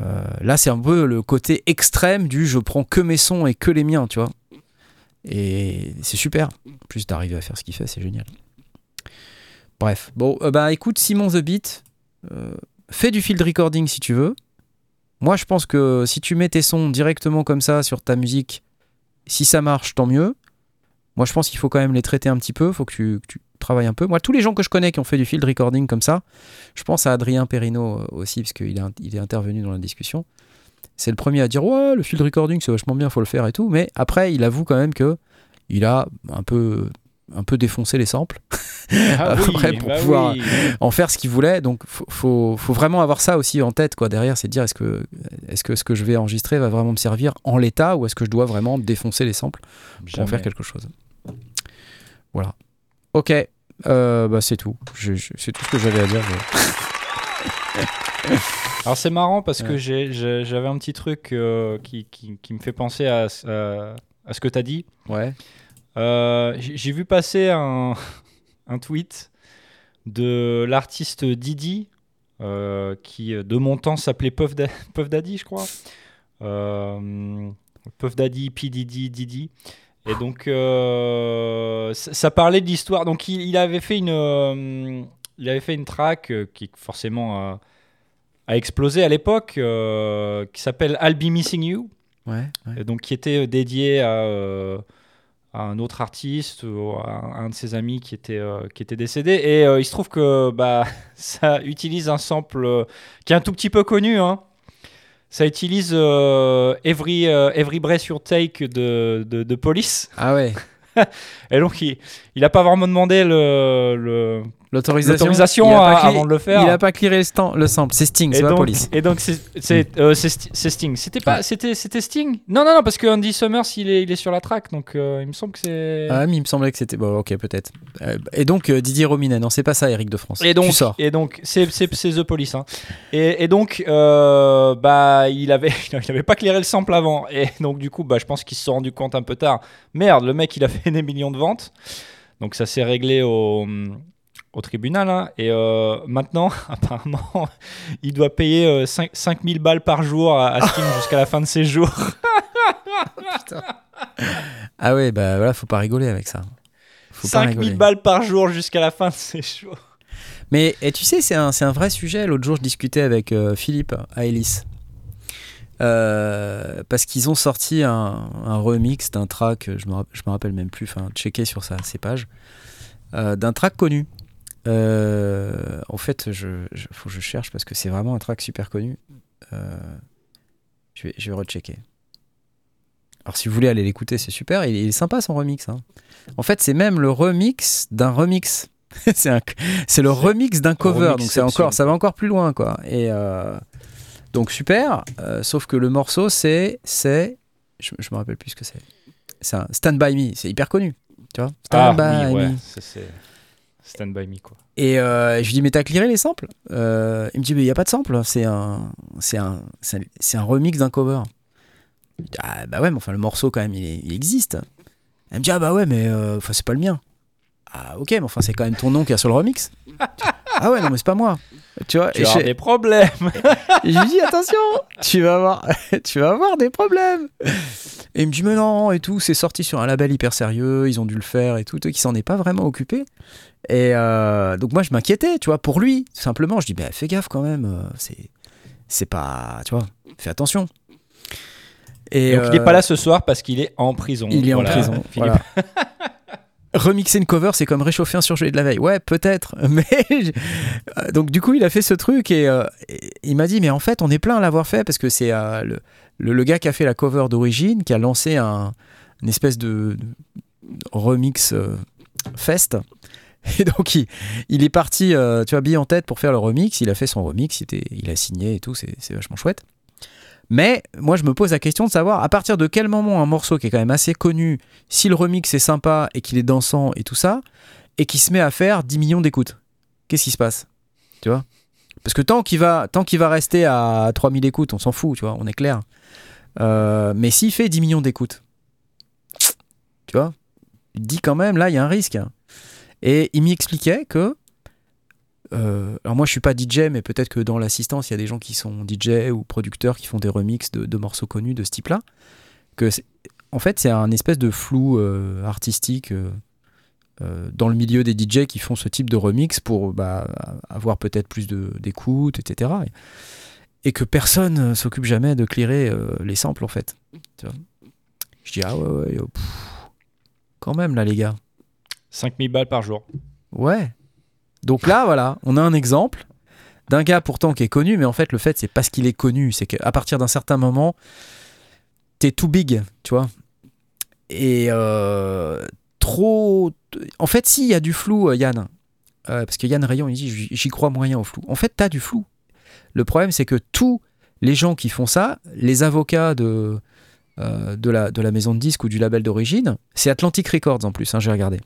S1: Euh, là, c'est un peu le côté extrême du je prends que mes sons et que les miens, tu vois. Et c'est super. En plus d'arriver à faire ce qu'il fait, c'est génial. Bref, bon, euh, bah écoute, Simon The Beat, euh, fais du field recording si tu veux. Moi, je pense que si tu mets tes sons directement comme ça sur ta musique, si ça marche, tant mieux. Moi, je pense qu'il faut quand même les traiter un petit peu, il faut que tu, que tu travailles un peu. Moi, tous les gens que je connais qui ont fait du field recording comme ça, je pense à Adrien Perrino euh, aussi, parce qu'il est, in- il est intervenu dans la discussion. C'est le premier à dire Ouais, le field recording, c'est vachement bien, faut le faire et tout. Mais après, il avoue quand même que il a un peu, un peu défoncé les samples,
S3: Ah
S1: Après,
S3: oui,
S1: pour
S3: bah
S1: pouvoir-
S3: oui.
S1: en faire ce qu'il voulait. Donc, faut, faut, faut vraiment avoir ça aussi en tête, quoi. Derrière, c'est de dire est-ce que, est-ce que ce que je vais enregistrer va vraiment me servir en l'état ou est-ce que je dois vraiment défoncer les samples pour en faire quelque chose? Voilà. Ok, euh, bah, c'est tout. Je- je- c'est tout ce que j'avais à dire. je-
S3: Alors c'est marrant parce que
S1: Ouais.
S3: j'ai- j'ai- j'avais un petit truc euh, qui, qui- qui me fait penser à, ce- à- à ce que tu as dit.
S1: Ouais.
S3: Euh, j'ai j'ai vu passer un, un tweet de l'artiste Didi, euh, qui de mon temps s'appelait Puff, Da- Puff Daddy, je crois. Euh, Puff Daddy, P. Diddy, Didi. Et donc, euh, ça, ça parlait de l'histoire. Donc, il, il avait fait une, euh, il avait fait une track euh, qui forcément a, explosé à l'époque, euh, qui s'appelle I'll Be Missing You.
S1: Ouais. ouais.
S3: Et donc qui était dédié à, euh, à un autre artiste ou à un de ses amis qui était, euh, qui était décédé. Et euh, il se trouve que bah, ça utilise un sample euh, qui est un tout petit peu connu. hein. Ça utilise euh, Every, euh, Every Breath You Take de, de, de Police.
S1: Ah ouais.
S3: Et donc il n'a pas vraiment demandé le, le-
S1: L'autorisation.
S3: avant de le faire.
S1: Il a pas clearé le, sample. C'est Sting, c'est
S3: donc,
S1: police.
S3: et donc c'est c'est euh, Sting. C'était pas c'était c'était Sting? Non non non parce que Andy Summers il est il est sur la track donc euh, il me semble que c'est
S1: Ah, mais il me semblait que c'était. Bon, ok, peut-être. Euh, et donc, Didier Rominet, non, c'est pas ça, Eric de France.
S3: et donc
S1: tu sors.
S3: et donc c'est The Police hein. Et, et donc bah il avait il avait pas clairé le sample avant et donc du coup bah je pense qu'ils se sont rendu compte un peu tard. Merde, le mec il a fait des millions de ventes. Donc ça s'est réglé au au tribunal hein. et euh, maintenant apparemment il doit payer euh, 5 5000 balles par jour à, à Sting jusqu'à la fin de ses jours.
S1: Ah ouais, bah voilà, faut pas rigoler avec ça. Faut pas
S3: 5000
S1: rigoler.
S3: balles par jour jusqu'à la fin de ses jours.
S1: Mais et tu sais, c'est un, vrai sujet. L'autre jour, je discutais avec euh, Philippe à Ellis. Euh, parce qu'ils ont sorti un, un remix d'un track, je me, je me rappelle même plus, enfin, checker sur sa, ses pages, euh, d'un track connu. Euh, en fait, je, je- faut que je cherche parce que c'est vraiment un track super connu. Euh, je, vais, je vais rechecker. Alors, si vous voulez aller l'écouter, c'est super. Il, il est sympa son remix. hein. En fait, c'est même le remix d'un remix. c'est un- c'est le remix d'un cover, donc c'est encore, ça va encore plus loin, quoi. Et euh, donc super. sauf que le morceau, c'est, c'est, je, je me rappelle plus ce que c'est. C'est un Stand by Me. C'est hyper connu, tu vois? Stand by
S3: Ah oui, ouais,
S1: Me.
S3: c'est Stand by me, quoi.
S1: Et euh, je lui dis, mais t'as clearé les samples? Euh, Il me dit, mais il n'y a pas de sample, c'est un, c'est un, c'est un, c'est un remix d'un cover. Je dis, ah bah ouais, mais enfin le morceau quand même, il, est- il existe. Elle me dit, ah bah ouais, mais euh, enfin, c'est pas le mien. Ah ok, mais enfin c'est quand même ton nom qui est sur le remix. ah ouais, non mais c'est pas moi. Tu vois,
S3: Tu
S1: et
S3: vas avoir des problèmes.
S1: et je lui dis, attention, tu vas avoir, tu vas avoir des problèmes. Et il me dit, mais non, et tout, c'est sorti sur un label hyper sérieux, ils ont dû le faire et tout, qui s'en est pas vraiment occupé. Et euh, donc moi, je m'inquiétais, tu vois, pour lui, tout simplement. Je dis, bah, fais gaffe quand même, euh, c'est, c'est pas, tu vois, fais attention. Et
S3: Donc il est
S1: euh,
S3: pas là ce soir parce qu'il est en prison.
S1: il est
S3: Voilà,
S1: en prison.
S3: Philippe.
S1: voilà. Remixer une cover, c'est comme réchauffer un surgelé de la veille. Ouais, peut-être. Mais Euh, donc du coup, il a fait ce truc et, euh, et il m'a dit, mais en fait, on est plein à l'avoir fait parce que c'est euh, le, le, gars qui a fait la cover d'origine qui a lancé un, une espèce de, remix fest. Et donc il, il est parti, tu vois, bille en tête pour faire le remix. Il a fait son remix, il, il a signé et tout, c'est vachement chouette. Mais moi, je me pose la question de savoir à partir de quel moment un morceau qui est quand même assez connu, si le remix est sympa et qu'il est dansant et tout ça, et qui se met à faire 10 millions d'écoutes, qu'est-ce qui se passe Tu vois? Parce que tant qu'il va, va rester à 3000 écoutes, on s'en fout, tu vois, on est clair. Euh, mais s'il fait 10 millions d'écoutes, tu vois, il dit quand même, là, il y a un risque. Et il m'y expliquait que. Euh, alors moi je suis pas DJ mais peut-être que dans l'assistance il y a des gens qui sont DJ ou producteurs qui font des remixes de, de morceaux connus de ce type-là. Que en fait c'est un espèce de flou euh, artistique euh, dans le milieu des DJ qui font ce type de remix pour bah, avoir peut-être plus d'écoute, etc. Et, et que personne s'occupe jamais de clearer les samples en fait. Tu vois? Je dis ah ouais ouais pff, quand même là les gars.
S3: 5000 balles par jour.
S1: Ouais. Donc là, voilà, on a un exemple d'un gars pourtant qui est connu, mais en fait, le fait, c'est parce qu'il est connu, c'est qu'à partir d'un certain moment, t'es too big, tu vois. Et euh, trop. En fait, s'il y a du flou, euh, Yann, euh, parce que Yann Rayon, il dit j'y- crois moyen au flou. En fait, t'as du flou. Le problème, c'est que tous les gens qui font ça, les avocats de, la, maison de disques ou du label d'origine, c'est Atlantic Records en plus, hein, j'ai regardé.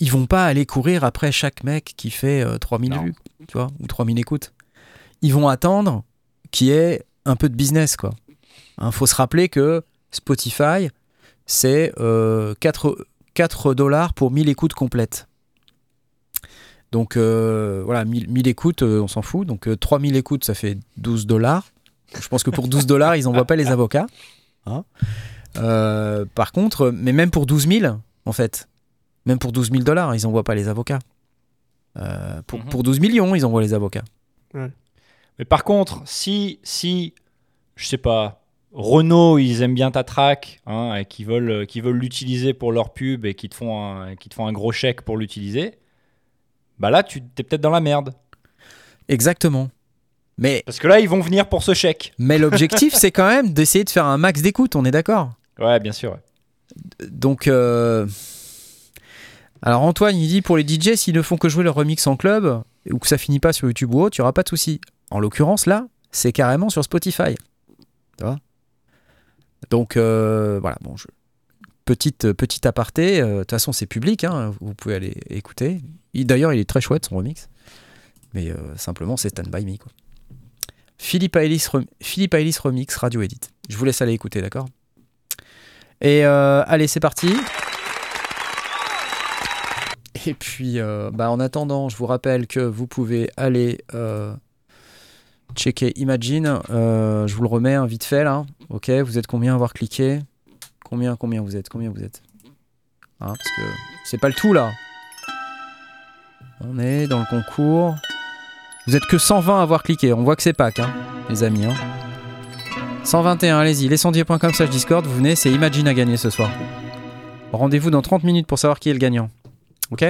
S1: Euh, ils vont pas aller courir après chaque mec qui fait euh, 3000
S3: Non.
S1: vues, tu vois, ou 3000 écoutes. Ils vont attendre qu'il y ait un peu de business, quoi. Il faut se rappeler que Spotify, c'est euh, 4, 4 dollars pour 1000 écoutes complètes. Donc euh, voilà, 1000, 1000 écoutes, euh, on s'en fout. Donc euh, 3000 écoutes, ça fait 12 dollars. Je pense que pour 12 dollars, ils n'envoient pas les avocats. Hein. Euh, par contre, mais même pour 12 000, en fait, même pour 12 000 dollars, ils n'envoient pas les avocats. Euh, pour,
S3: Mhm.
S1: pour 12 millions, ils envoient les avocats.
S3: Mais par contre, si, si, je sais pas, Renault, ils aiment bien ta track, hein, et qu'ils veulent, l'utiliser pour leur pub et qu'ils te font un, te font un gros chèque pour l'utiliser, bah là, tu es peut-être dans la merde.
S1: Exactement. Mais,
S3: Parce que là, ils vont venir pour ce chèque.
S1: mais l'objectif, c'est quand même d'essayer de faire un max d'écoute, on est d'accord?
S3: Ouais, bien sûr. ouais.
S1: Donc, euh, alors Antoine, il dit pour les DJ, s'ils ne font que jouer leur remix en club ou que ça finit pas sur YouTube ou autre, il n'y aura pas de souci. En l'occurrence, là, c'est carrément sur Spotify. Tu vois? Donc, euh, voilà, bon, je... petite, petite aparté. euh, De toute façon, c'est public, hein, vous pouvez aller écouter. Il- D'ailleurs, il est très chouette son remix. Mais euh, simplement, c'est Stand By Me. Quoi. Philippe Ailis Remix, Radio Edit. Je vous laisse aller écouter, d'accord? Et allez, c'est parti. Et puis, euh, bah, en attendant, je vous rappelle que vous pouvez aller euh, checker Imagine. Euh, je vous le remets hein, vite fait là. Ok, vous êtes combien à avoir cliqué? Combien, combien vous êtes? Combien vous êtes? Hein, Parce que c'est pas le tout là. On est dans le concours. Vous êtes que 120 à avoir cliqué. On voit que c'est Pâques, hein, les amis. hein. 121, allez-y. Lescendier.com slash Discord. Vous venez, c'est Imagine à gagner ce soir. Rendez-vous dans 30 minutes pour savoir qui est le gagnant. Ok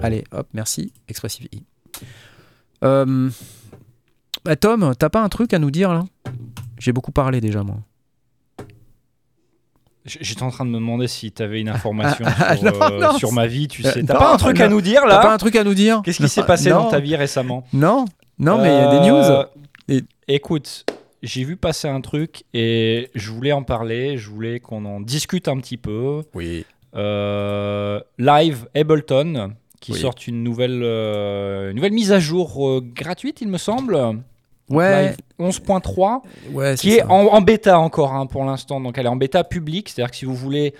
S1: Allez, hop, merci. Expressive I. Euh, bah, Tom, t'as pas un truc à nous dire là? J'ai beaucoup parlé déjà, moi.
S3: J'étais en train de me demander si tu avais une information
S1: Ah,
S3: sur,
S1: non,
S3: euh,
S1: non,
S3: sur ma vie, tu sais.
S1: Euh,
S3: T'as
S1: non,
S3: pas un truc à nous dire
S1: T'as pas
S3: là
S1: un truc à nous dire?
S3: Qu'est-ce qui s'est passé dans ta vie récemment?
S1: Non, non, mais il y a des news. Et-
S3: Écoute, j'ai vu passer un truc et je voulais en parler, je voulais qu'on en discute un petit peu.
S1: Oui.
S3: Euh, live Ableton, qui
S1: Oui.
S3: sortent une nouvelle, euh, une nouvelle mise à jour euh, gratuite, il me semble.
S1: Ouais,
S3: Live 11.3,
S1: ouais,
S3: qui est en, en bêta encore hein, pour l'instant. Donc elle est en bêta publique, c'est-à-dire que si vous voulez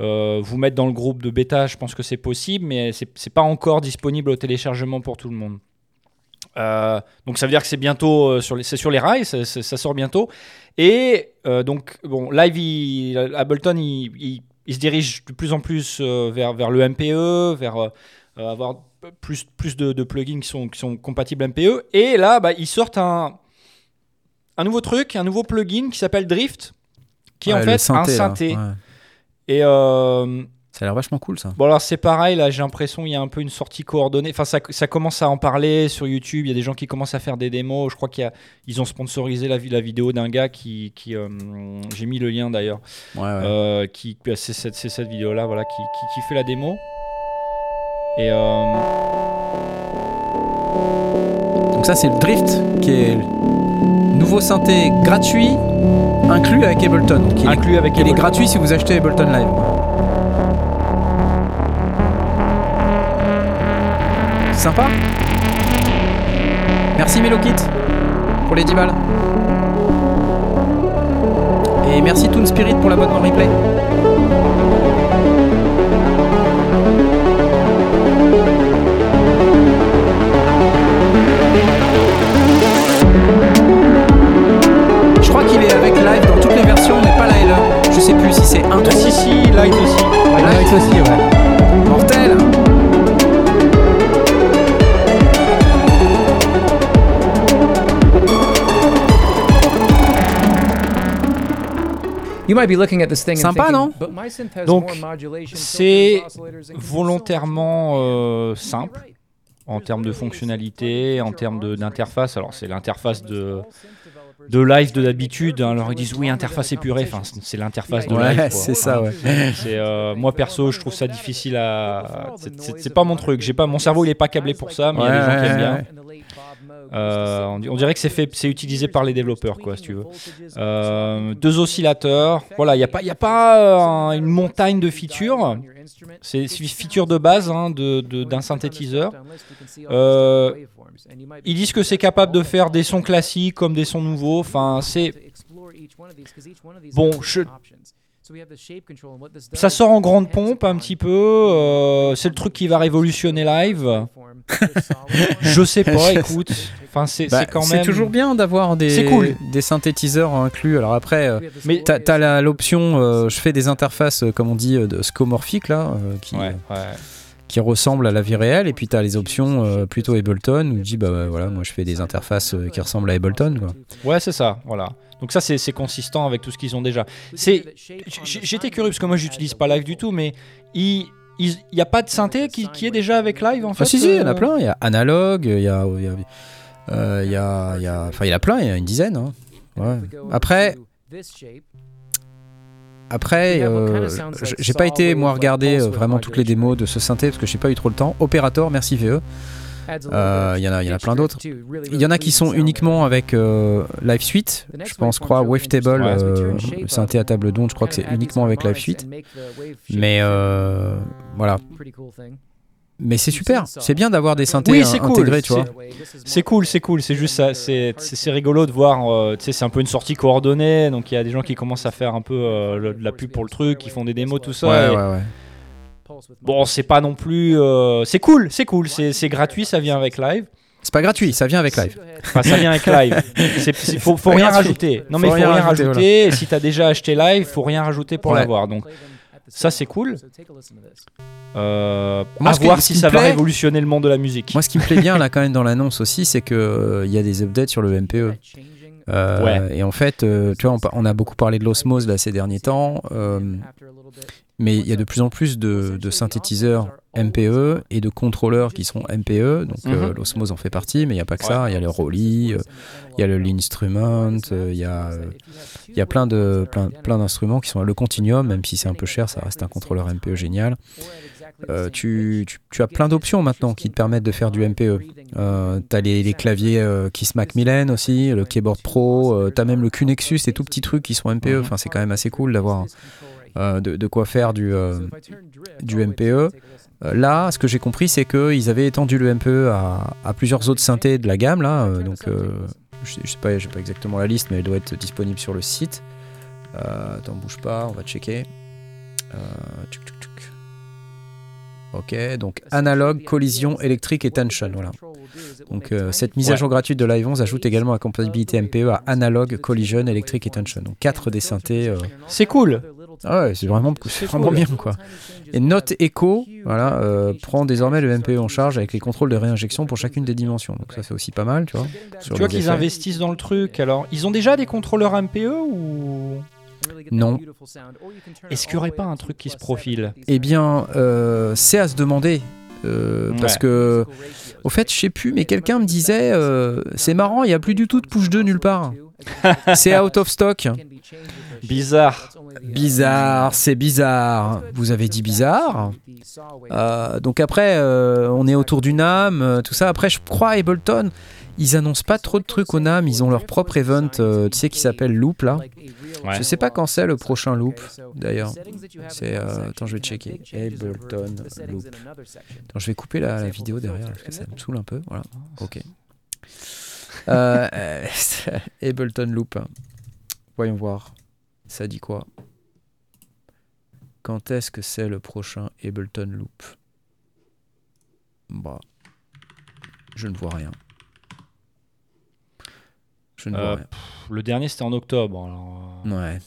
S3: euh, vous mettre dans le groupe de bêta, je pense que c'est possible, mais c'est pas encore disponible au téléchargement pour tout le monde. Euh, donc ça veut dire que c'est bientôt euh, sur les, c'est sur les rails, ça, ça- ça sort bientôt. Et donc bon, Live, il- Ableton, il, il- il se dirige de plus en plus euh, vers, vers le MPE, vers euh, euh, avoir plus, plus de, de plugins qui sont, qui sont compatibles MPE. Et là, bah, ils sortent un, un nouveau truc, un nouveau plugin qui s'appelle Drift, qui est en fait un
S1: là.
S3: synthé.
S1: Ouais.
S3: Et euh,
S1: Ça a l'air vachement cool ça.
S3: bon alors c'est pareil, là j'ai l'impression qu'il y a un peu une sortie coordonnée. Enfin ça, ça commence à en parler sur YouTube, il y a des gens qui commencent à faire des démos. Je crois qu'ils ont sponsorisé la, vi- la vidéo d'un gars qui... qui euh, J'ai mis le lien d'ailleurs.
S1: Ouais, ouais.
S3: Euh, qui c'est cette, c'est cette vidéo là voilà qui, qui, qui fait la démo et euh,
S1: Donc ça c'est le Drift qui est nouveau synthé gratuit inclus avec Ableton. Donc il est,
S3: inclus avec
S1: il est gratuit si vous achetez Ableton Live. Sympa Merci Melokit pour les 10 balles. Et merci Toon Spirit pour l'abonnement replay. Je crois qu'il est avec live dans toutes les versions, mais pas la LE. Je sais plus si c'est un
S3: Ah, si si Light aussi
S2: Light aussi, ouais.
S1: Sympa, non
S5: "But my synth has
S3: Donc,
S5: more modulation,
S3: c'est volontairement euh,
S5: controls."
S3: simple en termes de fonctionnalité, en termes de- d'interface. Alors c'est l'interface de, de live de d'habitude. hein. Alors ils disent oui, interface épurée. Enfin, c'est- l'interface de live.
S1: Ouais, c'est ça, ouais.
S3: C'est euh, moi perso, je trouve ça difficile à. c'est- pas mon truc. J'ai pas mon cerveau, il est pas câblé pour ça, mais il y a des gens qui aiment bien. Euh, on, di- on dirait que c'est fait, c'est utilisé par les développeurs, quoi, si tu veux. Euh, deux oscillateurs. Voilà, il n'y a pas, il y a pas euh, une montagne de features. C'est c'est feature de base hein, de- de- d'un synthétiseur. Euh, ils disent que c'est capable de faire des sons classiques comme des sons nouveaux. Enfin, c'est Bon, je- ça sort en grande pompe un petit peu. euh, c'est le truc qui va révolutionner live. Je sais pas, écoute. Enfin, c'est
S1: Bah,
S3: c'est
S1: toujours bien d'avoir des,
S3: C'est cool.
S1: des synthétiseurs inclus. Alors après, euh,
S5: Mais
S1: t'as l'option, euh, je fais des interfaces, comme on dit, de scomorphiques là, euh, qui,
S3: Ouais, ouais.
S1: Qui ressemblent à la vie réelle. Et puis t'as les options euh, plutôt Ableton où tu dis bah, bah, voilà, moi je fais des interfaces euh, qui ressemblent à Ableton. Quoi.
S3: Ouais, c'est ça, voilà. Donc ça, c'est consistant avec tout ce qu'ils ont déjà. J'étais curieux parce que moi, j'utilise pas Live du tout, mais il, il y a pas de synthé qui, qui est déjà avec Live en fait.
S1: Ah, si si, il y en a
S3: euh,
S1: plein. Il y a Analog, il y a, il y a, il y a, il y a- enfin il y en a plein, il y a une dizaine. hein. Ouais. Après, Après, euh, j'ai pas été moi regarder euh, vraiment toutes les démos de ce synthé parce que j'ai pas eu trop le temps. Operator, merci VE. Euh, Il y en a, y en a plein d'autres. Il y en a qui sont uniquement avec euh, Live Suite. Je pense, crois, Wavetable, euh, le synthé à table d'onde, je crois que c'est uniquement avec Live Suite. Mais euh, voilà. Mais c'est super. C'est bien d'avoir des synthés
S3: Oui,
S1: in-
S3: c'est cool.
S1: intégrés, tu
S3: C'est-
S1: vois.
S3: C'est cool, c'est cool. C'est juste ça, c'est rigolo de voir. euh, tu sais, c'est un peu une sortie coordonnée. Donc il y a des gens qui commencent à faire un peu euh, le- de la pub pour le truc, qui font des démos, tout ça.
S1: Ouais,
S3: et-
S1: ouais, ouais.
S3: Bon, c'est pas non plus. euh, c'est cool, c'est cool. C'est gratuit, ça vient avec Live.
S1: C'est pas gratuit, ça vient avec Live.
S3: Enfin, ça vient avec Live. C'est- faut, faut rien
S1: gratuit.
S3: rajouter. Non,
S1: Faut
S3: mais il faut
S1: rien
S3: rien
S1: rajouter,
S3: rajouter. Et si t'as déjà acheté Live, faut rien rajouter pour
S1: Ouais.
S3: l'avoir. Donc, ça, c'est cool. Euh,
S1: Moi,
S3: à
S1: ce qui-
S3: voir
S1: ce
S3: si ça
S1: me
S3: va
S1: plaît-
S3: révolutionner le monde de la musique.
S1: Moi, ce qui me plaît bien là quand même dans l'annonce aussi, c'est que euh, il y a des updates sur le MPE. Euh,
S3: Ouais.
S1: Et en fait, euh, tu vois, on, a beaucoup parlé de l'osmose là ces derniers temps, euh, mais il y a de plus en plus de, de synthétiseurs MPE et de contrôleurs qui sont MPE. Donc euh,
S3: Mhm.
S1: l'osmose en fait partie, mais il n'y a pas que ça. Il y a le Rolly, euh, il y a le l'instrument, euh, il y a euh, il y a plein de plein, plein d'instruments qui sont le Continuum, même si c'est un peu cher, ça reste un contrôleur MPE génial. Euh, tu, tu- tu as plein d'options maintenant qui te permettent de faire du MPE. Euh, t'as les, les claviers euh, Kiss Macmillan aussi, le Keyboard Pro, euh, t'as même le Q-Nexus, ces tout petits trucs qui sont MPE. Enfin, c'est quand même assez cool d'avoir euh, de, quoi faire du, MPE. Là, ce que j'ai compris, c'est qu'ils avaient étendu le MPE à, plusieurs autres synthés de la gamme. Là, donc, je, je sais pas, pas exactement la liste, mais elle doit être disponible sur le site. Attends, bouge pas, on va checker. Ok, donc analogue, collision, électrique et tension. Voilà. Donc euh, cette mise à
S3: Ouais.
S1: jour gratuite de Live 11 ajoute également la compatibilité MPE à analogue, collision, électrique et tension. Donc quatre des synthés. euh,
S3: C'est cool.
S1: Ah ouais, c'est vraiment, vraiment
S3: cool.
S1: bien quoi. Et Note Echo voilà, euh, prend désormais le MPE en charge avec les contrôles de réinjection pour chacune des dimensions. Donc ça c'est aussi pas mal, tu vois.
S3: Tu vois qu'ils investissent dans le truc. Alors, ils ont déjà des contrôleurs MPE ou
S1: Non.
S3: Est-ce qu'il n'y aurait pas un truc qui se profile
S1: Eh bien, euh, c'est à se demander. euh, Parce
S3: Ouais.
S1: que, au fait, je sais plus, mais quelqu'un me disait, euh, c'est marrant, il n'y a plus du tout de push 2 nulle part. C'est out of stock.
S3: Bizarre.
S1: Bizarre, c'est bizarre. Vous avez dit bizarre. Euh, donc après, euh, on est autour du NAM, euh, tout ça. Après, je crois Ableton, ils annoncent pas trop de trucs au NAM. Ils ont leur propre event, euh, tu sais, qui s'appelle Loop là.
S3: Ouais.
S1: Je sais pas quand c'est le prochain Loop, d'ailleurs. C'est, euh, attends, je vais checker. Ableton Loop. Attends, je vais couper la, la vidéo derrière parce que ça me saoule un peu. Voilà. Ok. Euh, euh, Ableton Loop. Voyons voir. Ça dit quoi? Quand est-ce que c'est le prochain Ableton Loop? Bah. Je ne vois rien. Je ne vois
S3: Euh,
S1: rien.
S3: pff, le dernier, c'était en octobre. alors, euh,
S1: Ouais.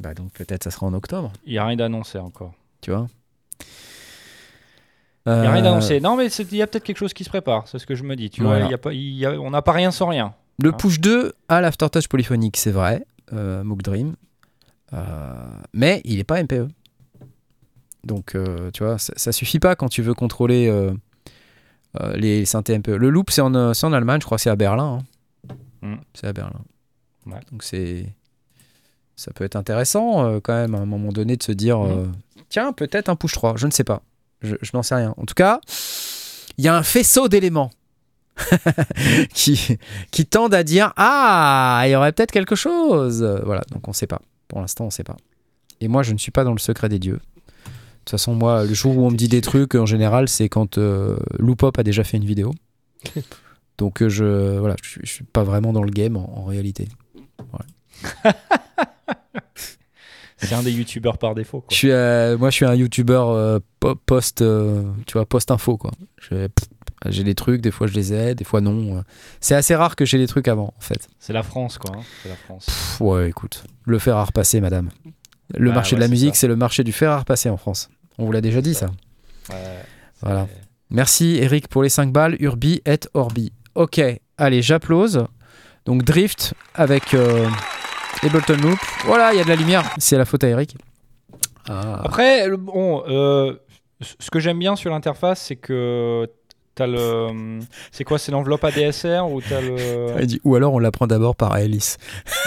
S1: Bah donc peut-être ça sera en octobre,
S3: Il n'y a rien d'annoncé encore.
S1: tu vois?
S3: Il n'y a rien
S1: Euh,
S3: d'annoncé. Non, mais il y a peut-être quelque chose qui se prépare. C'est ce que je me dis. Tu vois,
S1: Voilà.
S3: il y a pas, il y a- on n'a pas rien sans rien.
S1: Le
S3: Ah.
S1: push 2 a l'aftertouch polyphonique, c'est vrai, euh, Dream, Euh, mais il n'est pas MPE. Donc, euh, tu vois, ça, ça suffit pas quand tu veux contrôler les synthés MPE. Le loop, c'est en, en Allemagne, je crois que c'est à Berlin. hein.
S3: Mm.
S1: C'est à Berlin.
S3: Ouais.
S1: Donc, c'est. Ça peut être intéressant euh, quand même à un moment donné de se dire
S3: Mm.
S1: euh, tiens, peut-être un push 3, je ne sais pas. Je, je n'en sais rien. En tout cas, il y a un faisceau d'éléments qui, qui tendent à dire Ah, il y aurait peut-être quelque chose. Voilà, donc on ne sait pas. Pour l'instant, on ne sait pas. Et moi, je ne suis pas dans le secret des dieux. De toute façon, moi, le jour où on me dit des trucs, en général, c'est quand euh, Loopop a déjà fait une vidéo. Donc, euh, je voilà, je, suis- je suis pas vraiment dans le game en, en réalité.
S3: C'est un des youtubeurs par défaut.
S1: Je suis, euh, moi, je suis un youtubeur euh, po- post, euh, tu vois, post info quoi. J'ai des trucs, des fois je les ai, des fois non. C'est assez rare que j'ai des trucs avant, en fait.
S3: C'est la France, quoi. hein. C'est la France.
S1: Pff, ouais, écoute, le fer à repasser, madame. Le marché de la musique, c'est le marché du fer à repasser en France. On vous l'a déjà dit, ça.
S3: Ouais,
S1: Voilà. Merci, Eric, pour les 5 balles. Urbi et Orbi. Ok, allez, j'applause. Donc, Drift avec euh, Ableton Loop. Voilà, il y a de la lumière. C'est la faute à Eric. Ah.
S3: Après, le- bon, euh, ce que j'aime bien sur l'interface, c'est que t'as le. C'est quoi C'est l'enveloppe ADSR ou t'as le.
S1: Il dit, ou alors on l'apprend d'abord par Alice.